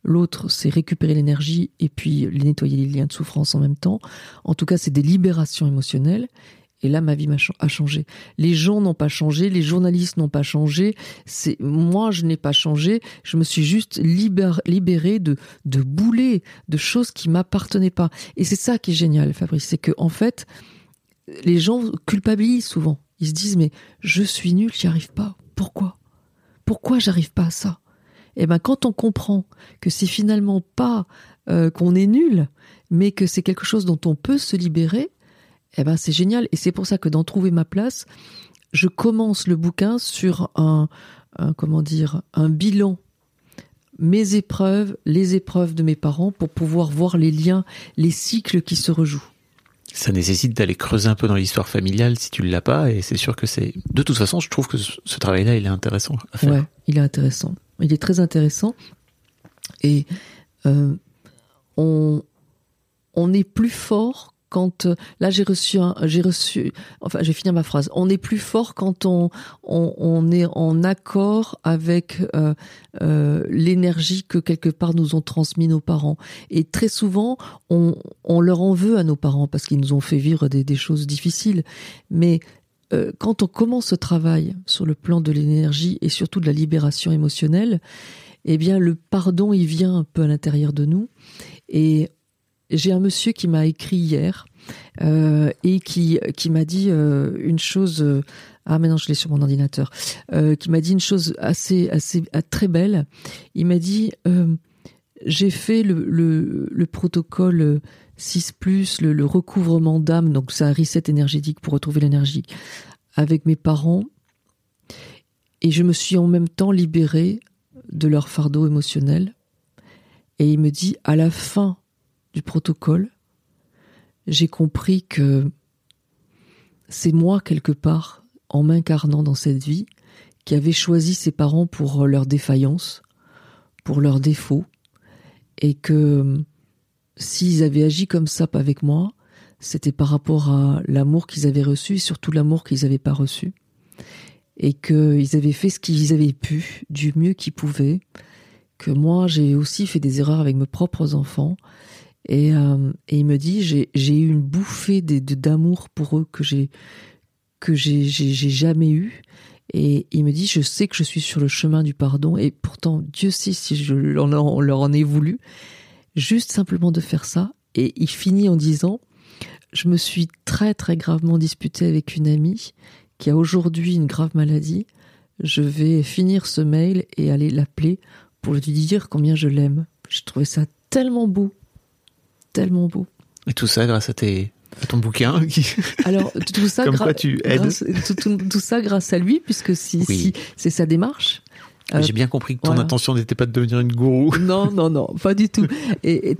L'autre, c'est récupérer l'énergie et puis les nettoyer les liens de souffrance en même temps. En tout cas, c'est des libérations émotionnelles. Et là, ma vie a changé. Les gens n'ont pas changé, les journalistes n'ont pas changé. C'est moi, je n'ai pas changé. Je me suis juste libérée de de boulets, de choses qui m'appartenaient pas. Et c'est ça qui est génial, Fabrice, c'est que en fait, les gens culpabilisent souvent. Ils se disent mais je suis nul, j'y arrive pas. Pourquoi? Pourquoi j'arrive pas à ça? Eh ben quand on comprend que c'est finalement pas euh, qu'on est nul, mais que c'est quelque chose dont on peut se libérer, eh ben c'est génial. Et c'est pour ça que dans Trouver ma place, je commence le bouquin sur un, comment dire un bilan mes épreuves, les épreuves de mes parents pour pouvoir voir les liens, les cycles qui se rejouent. Ça nécessite d'aller creuser un peu dans l'histoire familiale si tu ne l'as pas, et c'est sûr que c'est. De toute façon, je trouve que ce travail-là, il est intéressant à faire. Ouais, il est intéressant. Il est très intéressant. Et euh, on, on est plus fort quand là j'ai reçu j'ai reçu enfin je vais finir ma phrase. On est plus fort quand on on, est en accord avec euh, euh, l'énergie que quelque part nous ont transmis nos parents. Et très souvent on, on leur en veut à nos parents parce qu'ils nous ont fait vivre des, choses difficiles. Mais euh, quand on commence ce travail sur le plan de l'énergie et surtout de la libération émotionnelle, eh bien le pardon il vient un peu à l'intérieur de nous. Et j'ai un monsieur qui m'a écrit hier euh, et qui qui m'a dit euh, une chose. ah maintenant je l'ai sur mon ordinateur. qui m'a dit une chose assez assez très belle. Il m'a dit j'ai fait le, le, le protocole 6 plus, le, recouvrement d'âme, donc c'est un reset énergétique pour retrouver l'énergie, avec mes parents. Et je me suis en même temps libérée de leur fardeau émotionnel. Et il me dit, à la fin du protocole, j'ai compris que c'est moi, quelque part, en m'incarnant dans cette vie, qui avait choisi ses parents pour leur défaillance, pour leurs défauts, et que s'ils avaient agi comme ça avec moi, c'était par rapport à l'amour qu'ils avaient reçu et surtout l'amour qu'ils n'avaient pas reçu. Et qu'ils avaient fait ce qu'ils avaient pu, du mieux qu'ils pouvaient. Que moi, j'ai aussi fait des erreurs avec mes propres enfants. Et, euh, et il me dit, j'ai eu une bouffée d'amour pour eux que j'ai jamais eu. Et il me dit, je sais que je suis sur le chemin du pardon, et pourtant, Dieu sait si je leur en ai voulu, juste simplement de faire ça. Et il finit en disant, je me suis très très gravement disputé avec une amie qui a aujourd'hui une grave maladie. Je vais finir ce mail et aller l'appeler pour lui dire combien je l'aime. J'ai trouvé ça tellement beau, tellement beau. Et tout ça grâce à tes à ton bouquin Alors tout ça, Comme quoi tu aides. Grâce, tout, ça grâce à lui puisque si, si c'est sa démarche. Euh, J'ai bien compris que ton intention n'était pas de devenir une gourou. Non, non, non, pas du tout. Et,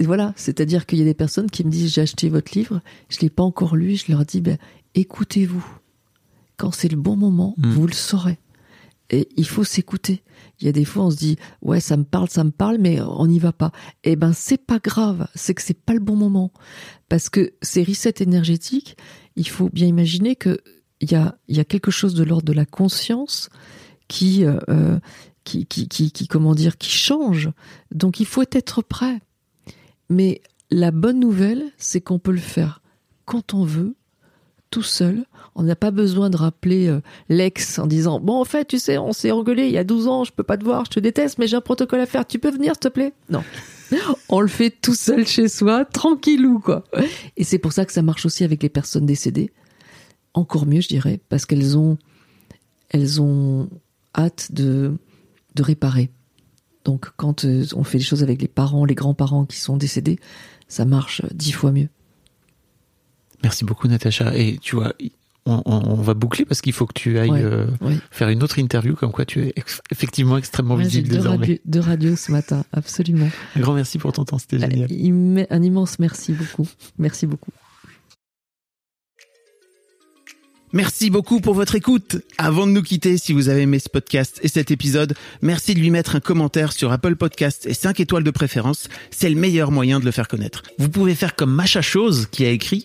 voilà, c'est-à-dire qu'il y a des personnes qui me disent j'ai acheté votre livre, je l'ai pas encore lu, je leur dis ben écoutez-vous. Quand c'est le bon moment, hmm. vous le saurez. Et il faut s'écouter. Il y a des fois, on se dit, ouais, ça me parle, ça me parle, mais on n'y va pas. Eh ben, c'est pas grave. C'est que c'est pas le bon moment. Parce que ces resets énergétiques, il faut bien imaginer que il y a, quelque chose de l'ordre de la conscience euh, euh, qui change. Donc, il faut être prêt. Mais la bonne nouvelle, c'est qu'on peut le faire quand on veut, tout seul. On n'a pas besoin de rappeler euh, l'ex en disant bon en fait tu sais on s'est engueulé il y a 12 ans je peux pas te voir je te déteste mais j'ai un protocole à faire. Tu peux venir s'il te plaît? Non. On le fait tout seul chez soi tranquillou quoi. Et c'est pour ça que ça marche aussi avec les personnes décédées. Encore mieux je dirais parce qu'elles ont elles ont hâte de de réparer. Donc quand euh, on fait des choses avec les parents les grands-parents qui sont décédés ça marche dix fois mieux Merci beaucoup, Natacha. Et tu vois, on, va boucler parce qu'il faut que tu ailles euh, faire une autre interview, comme quoi tu es effectivement extrêmement visible désormais. de radio ce matin, absolument. Un grand merci pour ton temps, c'était génial. Un immense merci beaucoup. Merci beaucoup. Merci beaucoup pour votre écoute. Avant de nous quitter, si vous avez aimé ce podcast et cet épisode, merci de lui mettre un commentaire sur Apple Podcast et 5 étoiles de préférence. C'est le meilleur moyen de le faire connaître. Vous pouvez faire comme Macha Chose qui a écrit